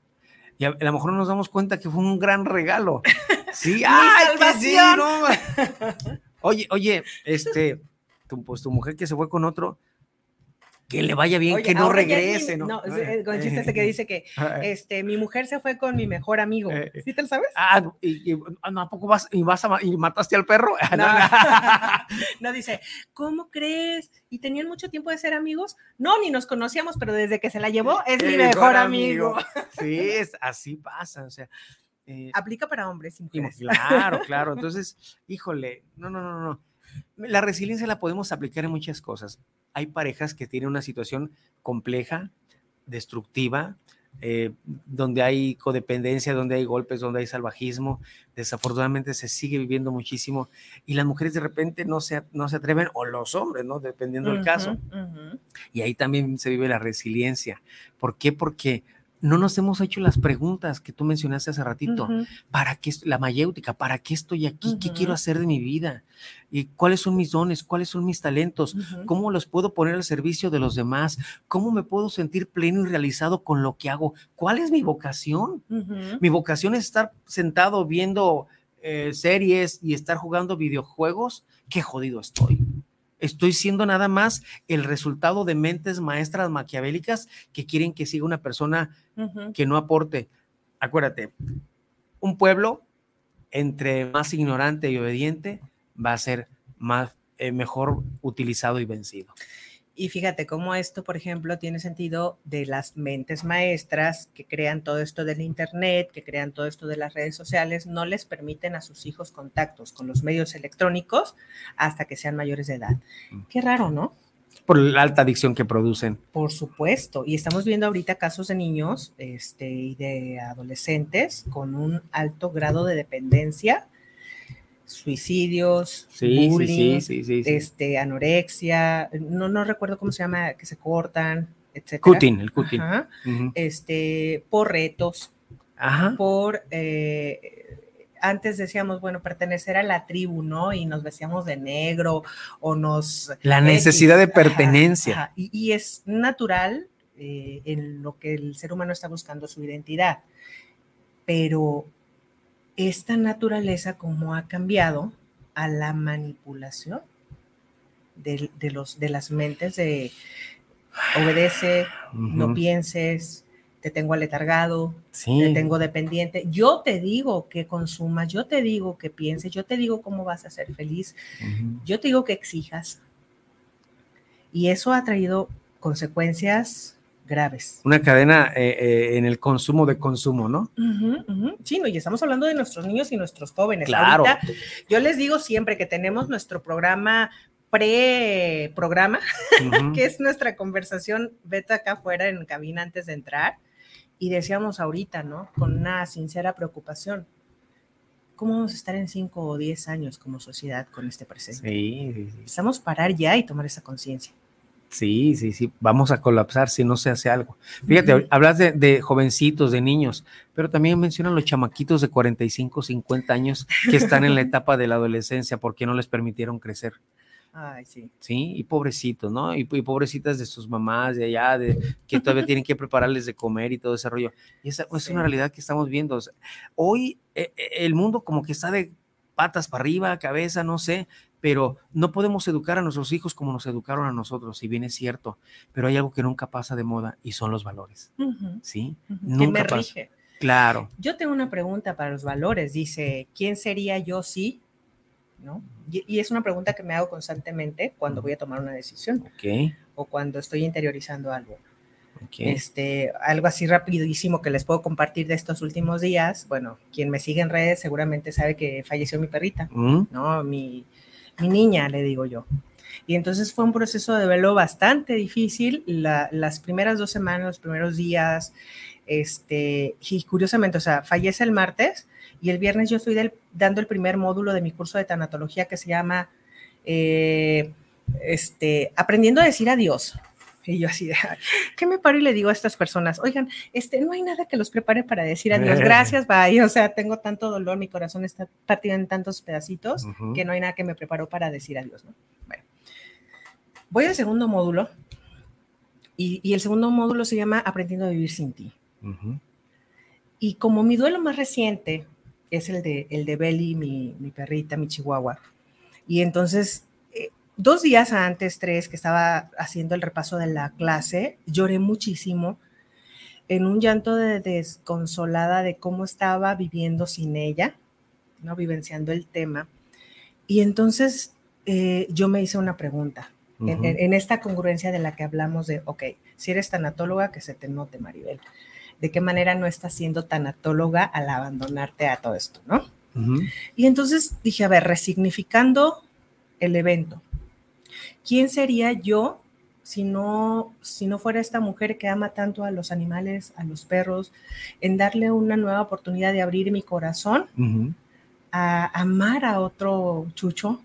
Y a, lo mejor no nos damos cuenta que fue un gran regalo. Sí, ¡ay, salvación! Oye, oye, este, pues tu mujer que se fue con otro, que le vaya bien, que no regrese, ¿no? No, con el chiste ese que dice que este, mi mujer se fue con mi mejor amigo. Eh, ¿Sí te lo sabes? Ah, y, ah, ¿a poco vas y, vas a, y mataste al perro? No, no, dice, ¿cómo crees? ¿Y tenían mucho tiempo de ser amigos? No, ni nos conocíamos, pero desde que se la llevó es mi mejor amigo. Sí, es, así pasa, o sea. Eh, Aplica para hombres y mujeres. Claro, claro. Entonces, híjole, no, no, no, no. La resiliencia la podemos aplicar en muchas cosas hay parejas que tienen una situación compleja, destructiva, eh, donde hay codependencia, donde hay golpes, donde hay salvajismo. Desafortunadamente se sigue viviendo muchísimo y las mujeres de repente no se, no se atreven, o los hombres, ¿no? Dependiendo del caso. Y ahí también se vive la resiliencia. ¿Por qué? Porque no nos hemos hecho las preguntas que tú mencionaste hace ratito. ¿Para qué la mayéutica? ¿Para qué estoy aquí? ¿Qué quiero hacer de mi vida? ¿Y cuáles son mis dones? ¿Cuáles son mis talentos? ¿Cómo los puedo poner al servicio de los demás? ¿Cómo me puedo sentir pleno y realizado con lo que hago? ¿Cuál es mi vocación? Mi vocación es estar sentado viendo eh, series y estar jugando videojuegos. Qué jodido estoy. Estoy siendo nada más el resultado de mentes maestras maquiavélicas que quieren que siga una persona que no aporte. Acuérdate, un pueblo entre más ignorante y obediente va a ser más, eh, mejor utilizado y vencido. Y fíjate cómo esto, por ejemplo, tiene sentido de las mentes maestras que crean todo esto del Internet, que crean todo esto de las redes sociales, no les permiten a sus hijos contactos con los medios electrónicos hasta que sean mayores de edad. Mm. Qué raro, ¿no? Por la alta adicción que producen. Por supuesto. Y estamos viendo ahorita casos de niños este, y de adolescentes con un alto grado de dependencia suicidios, bullying, este, anorexia, no, no recuerdo cómo se llama, que se cortan, etcétera. Cutting, el cutting. Este, por retos, por, eh, antes decíamos, bueno, pertenecer a la tribu, ¿no? Y nos vestíamos de negro o nos... La necesidad de pertenencia. Y, es natural eh, en lo que el ser humano está buscando su identidad, pero esta naturaleza como ha cambiado a la manipulación de, los, de las mentes de obedece, no pienses, te tengo aletargado, te tengo dependiente. Yo te digo que consumas, yo te digo que pienses, yo te digo cómo vas a ser feliz, yo te digo que exijas. Y eso ha traído consecuencias graves. Una cadena eh, eh, en el consumo de consumo, ¿no? Sí, no, y estamos hablando de nuestros niños y nuestros jóvenes. Claro. yo les digo siempre que tenemos nuestro programa pre-programa, que es nuestra conversación, vete acá afuera en cabina antes de entrar, y decíamos ahorita, ¿no? Con una sincera preocupación. ¿Cómo vamos a estar en 5 o 10 años como sociedad con este presente? Sí, sí, sí. Estamos parar ya y tomar esa conciencia. Sí, sí, sí, vamos a colapsar si no se hace algo. Fíjate, hablas de, jovencitos, de niños, pero también mencionan los chamaquitos de 45, 50 años que están en la etapa de la adolescencia porque no les permitieron crecer. Ay, sí. Sí, y pobrecitos, ¿no? Y, y pobrecitas de sus mamás de allá, de que todavía tienen que prepararles de comer y todo ese rollo. Y esa es Sí. una realidad que estamos viendo. O sea, hoy eh, eh, el mundo como que está de patas para arriba, cabeza, no sé, pero no podemos educar a nuestros hijos como nos educaron a nosotros, si bien es cierto, pero hay algo que nunca pasa de moda y son los valores, ¿sí? Que Nunca me pasa. rige. Claro. Yo tengo una pregunta para los valores. Dice, ¿quién sería yo si? ¿No? Y, y es una pregunta que me hago constantemente cuando voy a tomar una decisión Ok, o cuando estoy interiorizando algo. ok. Este, algo así rapidísimo que les puedo compartir de estos últimos días. Bueno, quien me sigue en redes seguramente sabe que falleció mi perrita, Mm, ¿no? Mi, mi niña, le digo yo. Y entonces fue un proceso de velo bastante difícil. La- las primeras dos semanas, los primeros días, este, y curiosamente, o sea, fallece el martes y el viernes yo estoy dando el primer módulo de mi curso de tanatología que se llama eh, este, Aprendiendo a decir adiós. Y yo así, de, ¿qué me paro y le digo a estas personas? Oigan, este, no hay nada que los prepare para decir adiós. Gracias, bye. O sea, tengo tanto dolor, mi corazón está partido en tantos pedacitos que no hay nada que me preparó para decir adiós, ¿no? Bueno, voy al segundo módulo y, y el segundo módulo se llama Aprendiendo a vivir sin ti. Y como mi duelo más reciente es el de, el de Belly, mi, mi perrita, mi chihuahua, y entonces eh, dos días antes, tres, que estaba haciendo el repaso de la clase, lloré muchísimo en un llanto de desconsolada de cómo estaba viviendo sin ella, ¿no? vivenciando el tema. Y entonces eh, yo me hice una pregunta. En, Ujú. en- en esta congruencia de la que hablamos de, ok, si eres tanatóloga, que se te note, Maribel. ¿De qué manera no estás siendo tanatóloga al abandonarte a todo esto, no? Y entonces dije, a ver, resignificando el evento, ¿quién sería yo si no, si no fuera esta mujer que ama tanto a los animales, a los perros, en darle una nueva oportunidad de abrir mi corazón a amar a otro chucho?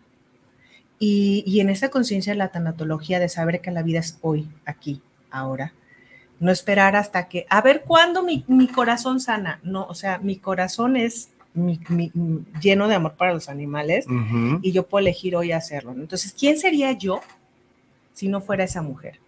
Y, y en esa conciencia de la tanatología de saber que la vida es hoy, aquí, ahora. No esperar hasta que, a ver cuándo mi, mi corazón sana. No, o sea, mi corazón es mi- mi- lleno de amor para los animales y yo puedo elegir hoy hacerlo. ¿no? Entonces, ¿quién sería yo si no fuera esa mujer?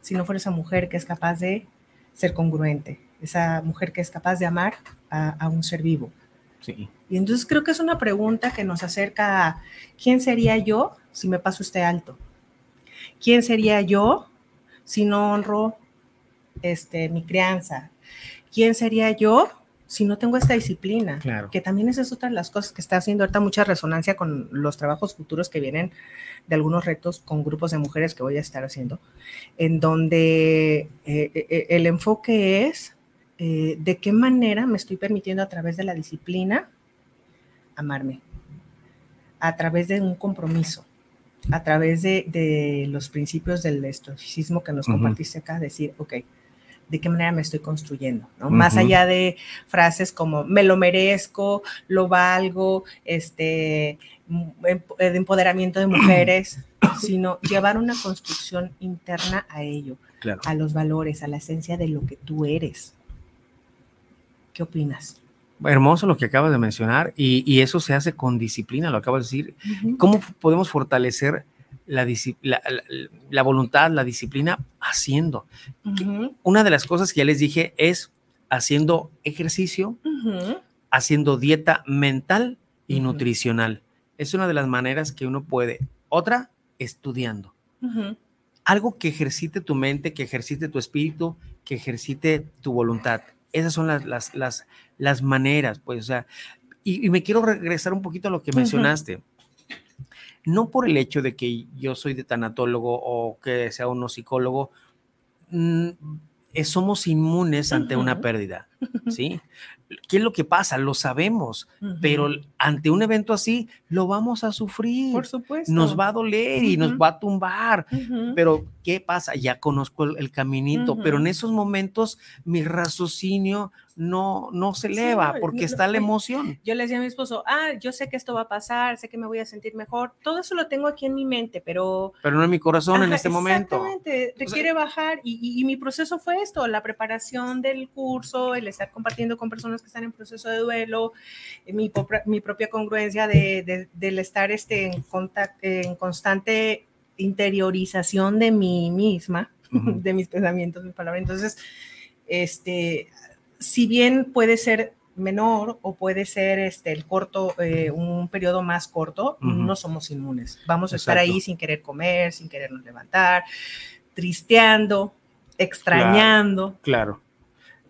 Si no fuera esa mujer que es capaz de ser congruente, esa mujer que es capaz de amar a, a un ser vivo. Sí. Y entonces creo que es una pregunta que nos acerca a quién sería yo si me paso este alto. ¿Quién sería yo si no honro este, mi crianza? ¿Quién sería yo si no tengo esta disciplina? Claro. Que también esa es otra de las cosas que está haciendo ahorita mucha resonancia con los trabajos futuros que vienen de algunos retos con grupos de mujeres que voy a estar haciendo, en donde eh, eh, el enfoque es eh, de qué manera me estoy permitiendo a través de la disciplina amarme, a través de un compromiso, a través de, de los principios del estoicismo que nos compartiste acá, decir, ok, ¿de qué manera me estoy construyendo? ¿no? Más allá de frases como me lo merezco, lo valgo, este, m- emp- de empoderamiento de mujeres, sino llevar una construcción interna a ello, Claro. a los valores, a la esencia de lo que tú eres. ¿Qué opinas? Hermoso lo que acabas de mencionar y, y eso se hace con disciplina, lo acabas de decir. ¿Cómo podemos fortalecer la, la- la- voluntad, la disciplina? Haciendo. Una de las cosas que ya les dije es haciendo ejercicio, haciendo dieta mental y nutricional. Es una de las maneras que uno puede. Otra, estudiando. Algo que ejercite tu mente, que ejercite tu espíritu, que ejercite tu voluntad. Esas son las, las, las, las maneras, pues, o sea, y, y me quiero regresar un poquito a lo que mencionaste. No por el hecho de que yo soy de tanatólogo o que sea uno psicólogo, mm, eh, somos inmunes ante una pérdida, ¿sí? ¿Qué es lo que pasa? Lo sabemos, Ujú. pero ante un evento así lo vamos a sufrir. por supuesto. Nos va a doler y nos Ujú. va a tumbar. Ujú. Pero, ¿qué pasa? Ya conozco el, el caminito, pero en esos momentos mi raciocinio no, no se eleva porque está la emoción. Yo le decía a mi esposo, ah, yo sé que esto va a pasar, sé que me voy a sentir mejor, todo eso lo tengo aquí en mi mente, pero... Pero no en mi corazón en este momento. Exactamente, requiere bajar y, y, mi proceso fue esto, la preparación del curso, el estar compartiendo con personas que están en proceso de duelo, mi, mi propia congruencia de, de, del estar este, en, contacto, en constante interiorización de mí misma, de mis pensamientos, mis palabras. Entonces, este, si bien puede ser menor o puede ser este, el corto, eh, un periodo más corto, no somos inmunes. Vamos a estar ahí sin querer comer, sin querernos levantar, tristeando, extrañando. Claro.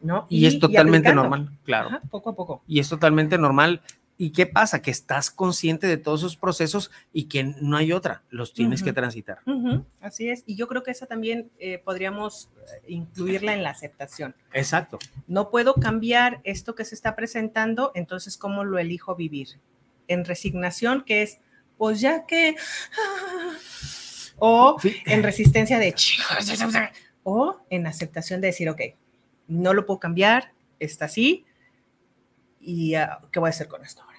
¿No? Y, es totalmente normal, claro. poco a poco. Y es totalmente normal ¿Y qué pasa? Que estás consciente de todos esos procesos y que no hay otra, los tienes que transitar. Así es, y yo creo que esa también eh, podríamos eh, incluirla en la aceptación. Exacto. No puedo cambiar esto que se está presentando, entonces, ¿cómo lo elijo vivir? En resignación, que es, pues ya que... O en resistencia de... O en aceptación de decir, ok, no lo puedo cambiar, está así, y uh, qué voy a hacer con esto ahora.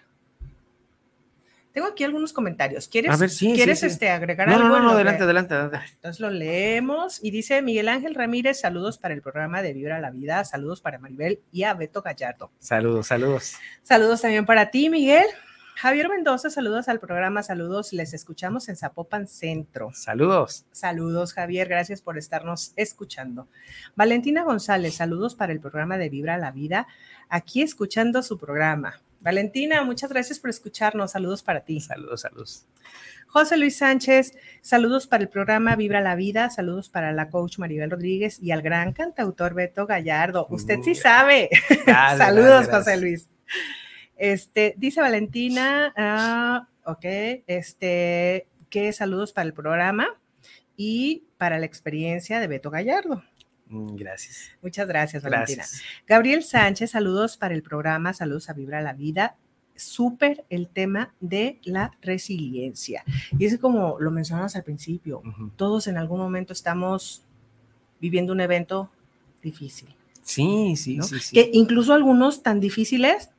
Tengo aquí algunos comentarios. ¿Quieres, ¿quieres Este, agregar algo? No, no, no, adelante, adelante, adelante. Entonces lo leemos y dice Miguel Ángel Ramírez, saludos para el programa de Vibra la Vida, saludos para Maribel y a Beto Gallardo. Saludos, saludos. Saludos también para ti, Miguel. Javier Mendoza, saludos al programa, saludos, les escuchamos en Zapopan Centro. Saludos. Saludos, Javier, gracias por estarnos escuchando. Valentina González, saludos para el programa de Vibra la Vida, aquí escuchando su programa. Valentina, muchas gracias por escucharnos, saludos para ti. Saludos, saludos. José Luis Sánchez, saludos para el programa Vibra la Vida, saludos para la coach Maribel Rodríguez y al gran cantautor Beto Gallardo. Usted sí sabe. saludos, José Luis. Este, dice Valentina, ah, ok, este, que saludos para el programa y para la experiencia de Beto Gallardo. Mm, gracias. Muchas gracias, Valentina. Gabriel Sánchez, saludos para el programa, saludos a Vibra la Vida. Súper el tema de la resiliencia. Y es como lo mencionamos al principio, todos en algún momento estamos viviendo un evento difícil. Sí, sí, sí, sí. Que incluso algunos tan difíciles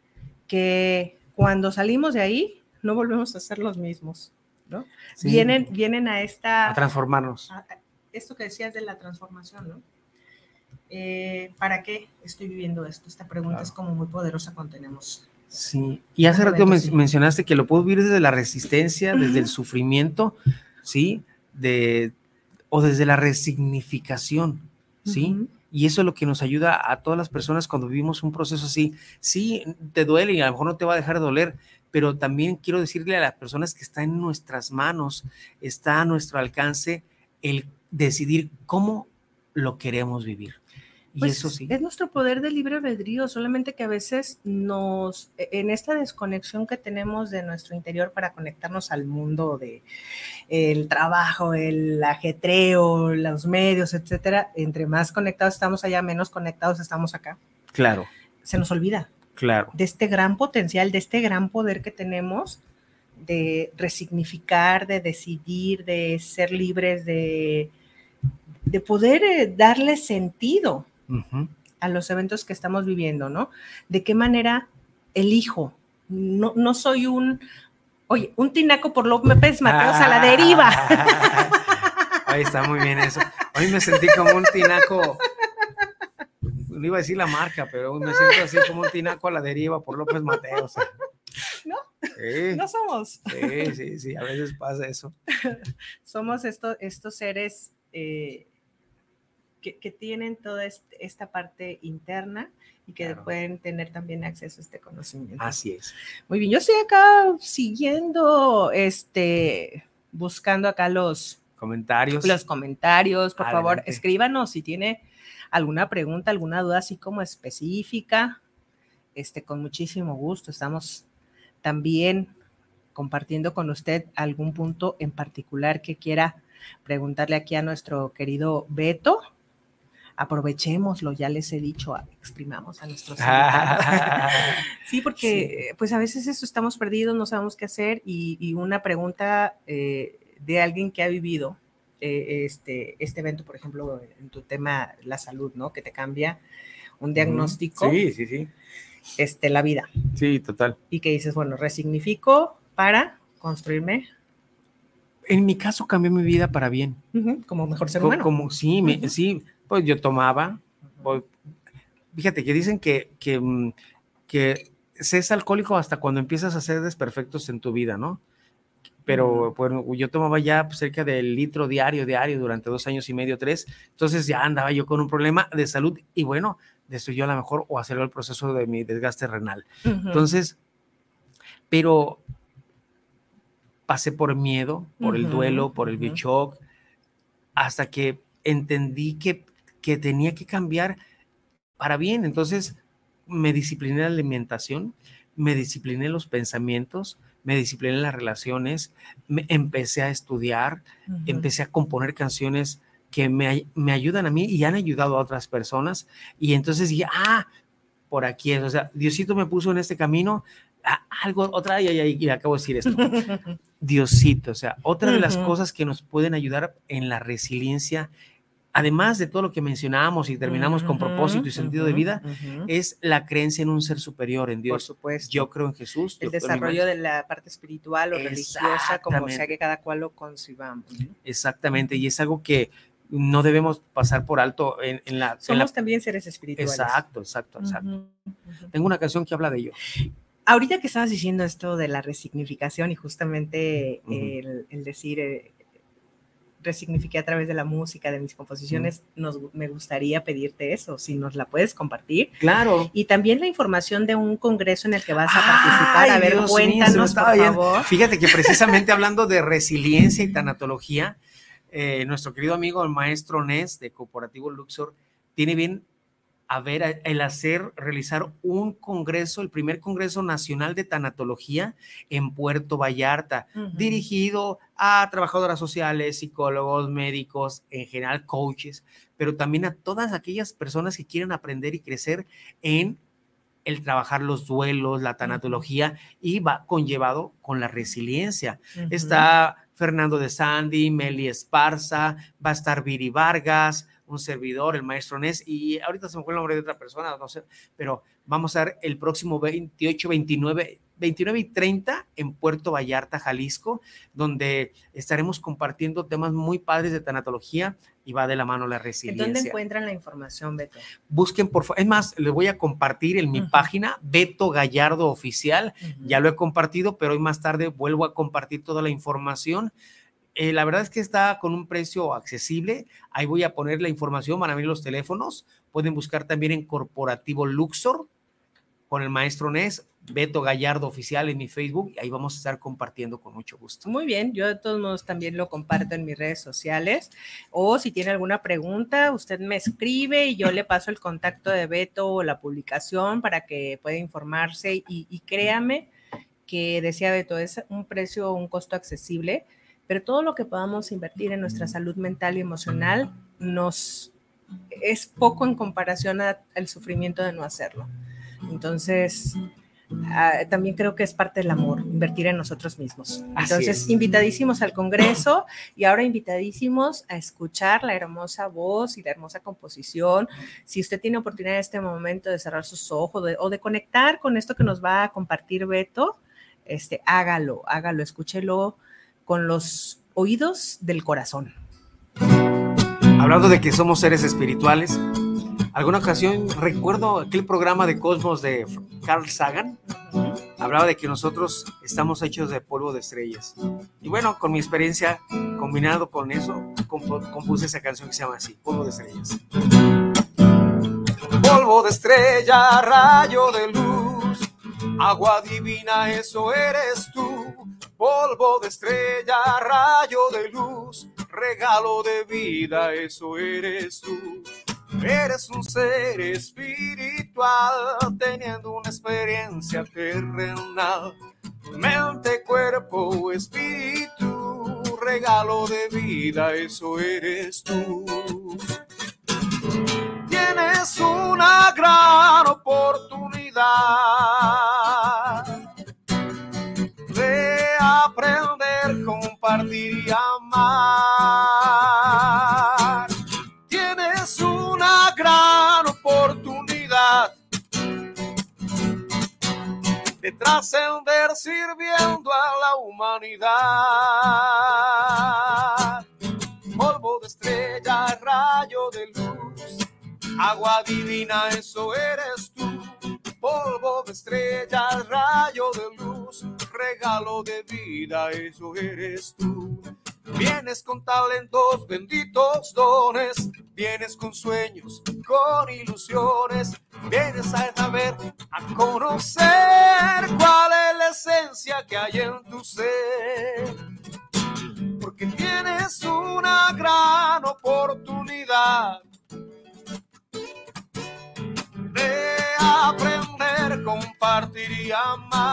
que cuando salimos de ahí no volvemos a ser los mismos, ¿no? Vienen, vienen a esta... A transformarnos. esto que decías de la transformación, ¿no? Eh, ¿Para qué estoy viviendo esto? Esta pregunta es como muy poderosa cuando tenemos... Sí, y hace rato mencionaste que lo puedo vivir desde la resistencia, desde el sufrimiento, ¿sí? De, o desde la resignificación, ¿sí? Y eso es lo que nos ayuda a todas las personas cuando vivimos un proceso así. Sí, te duele y a lo mejor no te va a dejar de doler, pero también quiero decirle a las personas que está en nuestras manos, está a nuestro alcance el decidir cómo lo queremos vivir. Pues eso sí. Es nuestro poder de libre albedrío, solamente que a veces nos, e, en esta desconexión que tenemos de nuestro interior para conectarnos al mundo de el trabajo, el ajetreo, los medios, etcétera, entre más conectados estamos allá, menos conectados estamos acá. Claro. Se nos olvida. Claro. De este gran potencial, de este gran poder que tenemos de resignificar, de decidir, de ser libres, de, de poder eh, darle sentido a los eventos que estamos viviendo, ¿no? ¿De qué manera elijo? No, no soy un, oye, un tinaco por López Mateos a la deriva. Ahí está muy bien eso. Hoy me sentí como un tinaco, no iba a decir la marca, pero me siento así como un tinaco a la deriva por López Mateos. ¿No? No somos. Sí, sí, sí, a veces pasa eso. somos estos, estos seres eh, que, tienen toda esta parte interna y que pueden tener también acceso a este conocimiento. Así es. Muy bien, yo estoy acá siguiendo, este, buscando acá los comentarios. Los comentarios, por favor, escríbanos si tiene alguna pregunta, alguna duda así como específica. Este, con muchísimo gusto. Estamos también compartiendo con usted algún punto en particular que quiera preguntarle aquí a nuestro querido Beto aprovechémoslo, ya les he dicho, exprimamos a nuestros Sí, porque pues a veces eso estamos perdidos, no sabemos qué hacer y, una pregunta eh, de alguien que ha vivido eh, este, este evento, por ejemplo, en tu tema, la salud, ¿no? Que te cambia un diagnóstico. Sí, sí, sí. Este, la vida. Sí, total. Y que dices, bueno, resignifico para construirme. En mi caso cambió mi vida para bien. como mejor ser humano. Como, sí, me- sí, pues yo tomaba. pues, fíjate que dicen que, que, mm, que se es alcohólico hasta cuando empiezas a hacer desperfectos en tu vida, ¿no? Pero bueno, yo tomaba ya pues, cerca del litro diario, diario, durante dos años y medio, tres. Entonces ya andaba yo con un problema de salud y bueno, destruyó a lo mejor o aceleró el proceso de mi desgaste renal. Ujú. Entonces, pero pasé por miedo, por el Ujú, duelo, por el ujú. shock, hasta que entendí que, que tenía que cambiar para bien. Entonces, me discipliné la alimentación, me discipliné los pensamientos, me discipliné las relaciones, me empecé a estudiar, empecé a componer canciones que me, ay- me ayudan a mí y han ayudado a otras personas. Y entonces dije, ah, por aquí es. O sea, Diosito me puso en este camino. ah, algo, otra, y, y- y acabo de decir esto. Diosito, o sea, otra de las cosas que nos pueden ayudar en la resiliencia, además de todo lo que mencionábamos y terminamos con propósito y sentido de vida, es la creencia en un ser superior, en Por Dios. supuesto. Yo creo en Jesús. el desarrollo de la parte espiritual o religiosa, como sea que cada cual lo concibamos. ¿no? Exactamente, y es algo que no debemos pasar por alto en, en la... en la- Somos también seres espirituales. exacto, exacto, exacto. Tengo una canción que habla de ello. Ahorita que estabas diciendo esto de la resignificación y justamente el decir eh, resignifiqué a través de la música, de mis composiciones, nos, me gustaría pedirte eso, si nos la puedes compartir. Claro. Y también la información de un congreso en el que vas a participar. a ver, Dios cuéntanos, por favor. Fíjate que precisamente hablando de resiliencia y tanatología, eh, nuestro querido amigo el maestro Nes de Corporativo Luxor tiene bien a ver el hacer, realizar un congreso, el primer Congreso Nacional de Tanatología en Puerto Vallarta, dirigido a trabajadoras sociales, psicólogos, médicos, en general coaches, pero también a todas aquellas personas que quieren aprender y crecer en el trabajar los duelos, la tanatología y va conllevado con la resiliencia. Está Fernando de Sandy, Meli Esparza, va a estar Viri Vargas, un servidor, el maestro Nes, y ahorita se me fue el nombre de otra persona, no sé, pero vamos a ver el próximo 28, 29, 29 y 30 en Puerto Vallarta, Jalisco, donde estaremos compartiendo temas muy padres de tanatología y va de la mano la ¿En resiliencia dónde encuentran la información, Beto? busquen por favor. Es más, les voy a compartir en mi página, Beto Gallardo Oficial. Ya lo he compartido, pero hoy más tarde vuelvo a compartir toda la información. Eh, la verdad es que está con un precio accesible. Ahí voy a poner la información, van a los teléfonos. Pueden buscar también en Corporativo Luxor con el maestro Nes, Beto Gallardo Oficial en mi Facebook. Y ahí vamos a estar compartiendo con mucho gusto. Muy bien, yo de todos modos también lo comparto en mis redes sociales. O si tiene alguna pregunta, usted me escribe y yo le paso el contacto de Beto o la publicación para que pueda informarse. Y, y créame que decía Beto, es un precio, un costo accesible, pero todo lo que podamos invertir en nuestra salud mental y emocional nos es poco en comparación al sufrimiento de no hacerlo. Entonces, ah, también creo que es parte del amor, invertir en nosotros mismos. Así Entonces, es. invitadísimos al Congreso y ahora invitadísimos a escuchar la hermosa voz y la hermosa composición. Si usted tiene oportunidad en este momento de cerrar sus ojos de- o de conectar con esto que nos va a compartir Beto, este, hágalo, hágalo, escúchelo con los oídos del corazón. Hablando de que somos seres espirituales, alguna ocasión recuerdo aquel programa de Cosmos de Carl Sagan, hablaba de que nosotros estamos hechos de polvo de estrellas. Y bueno, con mi experiencia, combinado con eso, compu- compuse esa canción que se llama así, Polvo de Estrellas. Polvo de estrella, rayo de luz, agua divina, eso eres tú. Polvo de estrella, rayo de luz, regalo de vida, eso eres tú. Eres un ser espiritual teniendo una experiencia terrenal. Mente, cuerpo, espíritu, regalo de vida, eso eres tú. Tienes una gran oportunidad aprender, compartir y amar. Tienes una gran oportunidad de trascender sirviendo a la humanidad. Polvo de estrella, rayo de luz, agua divina, eso eres tú Polvo de estrella, rayo de luz, regalo de vida, eso eres tú. Vienes con talentos, benditos dones, vienes con sueños, con ilusiones, vienes a saber, a conocer cuál es la esencia que hay en tu ser. Porque tienes una gran oportunidad de aprender, compartir y amar.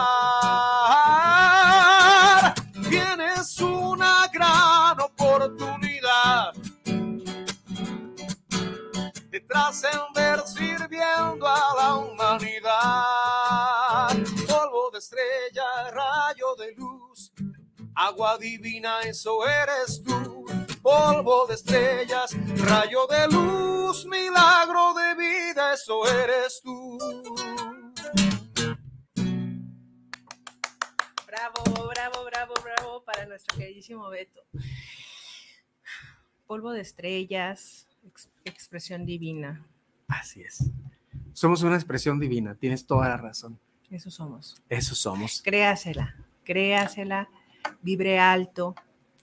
Tienes una gran oportunidad de trascender sirviendo a la humanidad. Polvo de estrella, rayo de luz, agua divina, eso eres tú. Polvo de estrellas, rayo de luz, milagro de vida, eso eres tú. Bravo, bravo, bravo, bravo para nuestro queridísimo Beto. Polvo de estrellas, ex- expresión divina. Así es. Somos una expresión divina, tienes toda la razón. Eso somos. Eso somos. Créasela, créasela, vibre alto,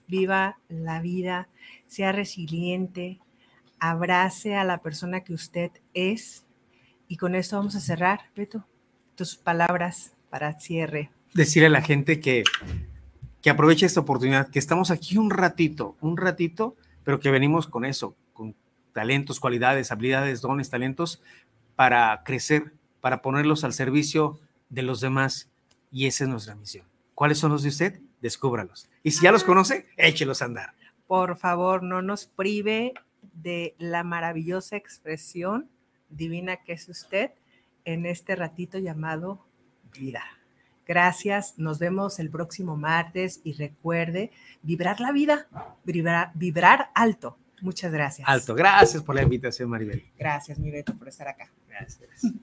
viva la vida, sea resiliente, abrace a la persona que usted es. Y con esto vamos a cerrar, Beto. Tus palabras para cierre. Decirle a la gente que, que aproveche esta oportunidad, que estamos aquí un ratito, un ratito, pero que venimos con eso, con talentos, cualidades, habilidades, dones, talentos, para crecer, para ponerlos al servicio de los demás. Y esa es nuestra misión. ¿Cuáles son los de usted? Descúbralos. Y si ya los conoce, échelos a andar. Por favor, no nos prive de la maravillosa expresión divina que es usted en este ratito llamado vida. Gracias, nos vemos el próximo martes y recuerde vibrar la vida, vibrar, vibrar alto. Muchas gracias. Alto. Gracias por la invitación, Maribel. Gracias, mi Beto, por estar acá. Gracias.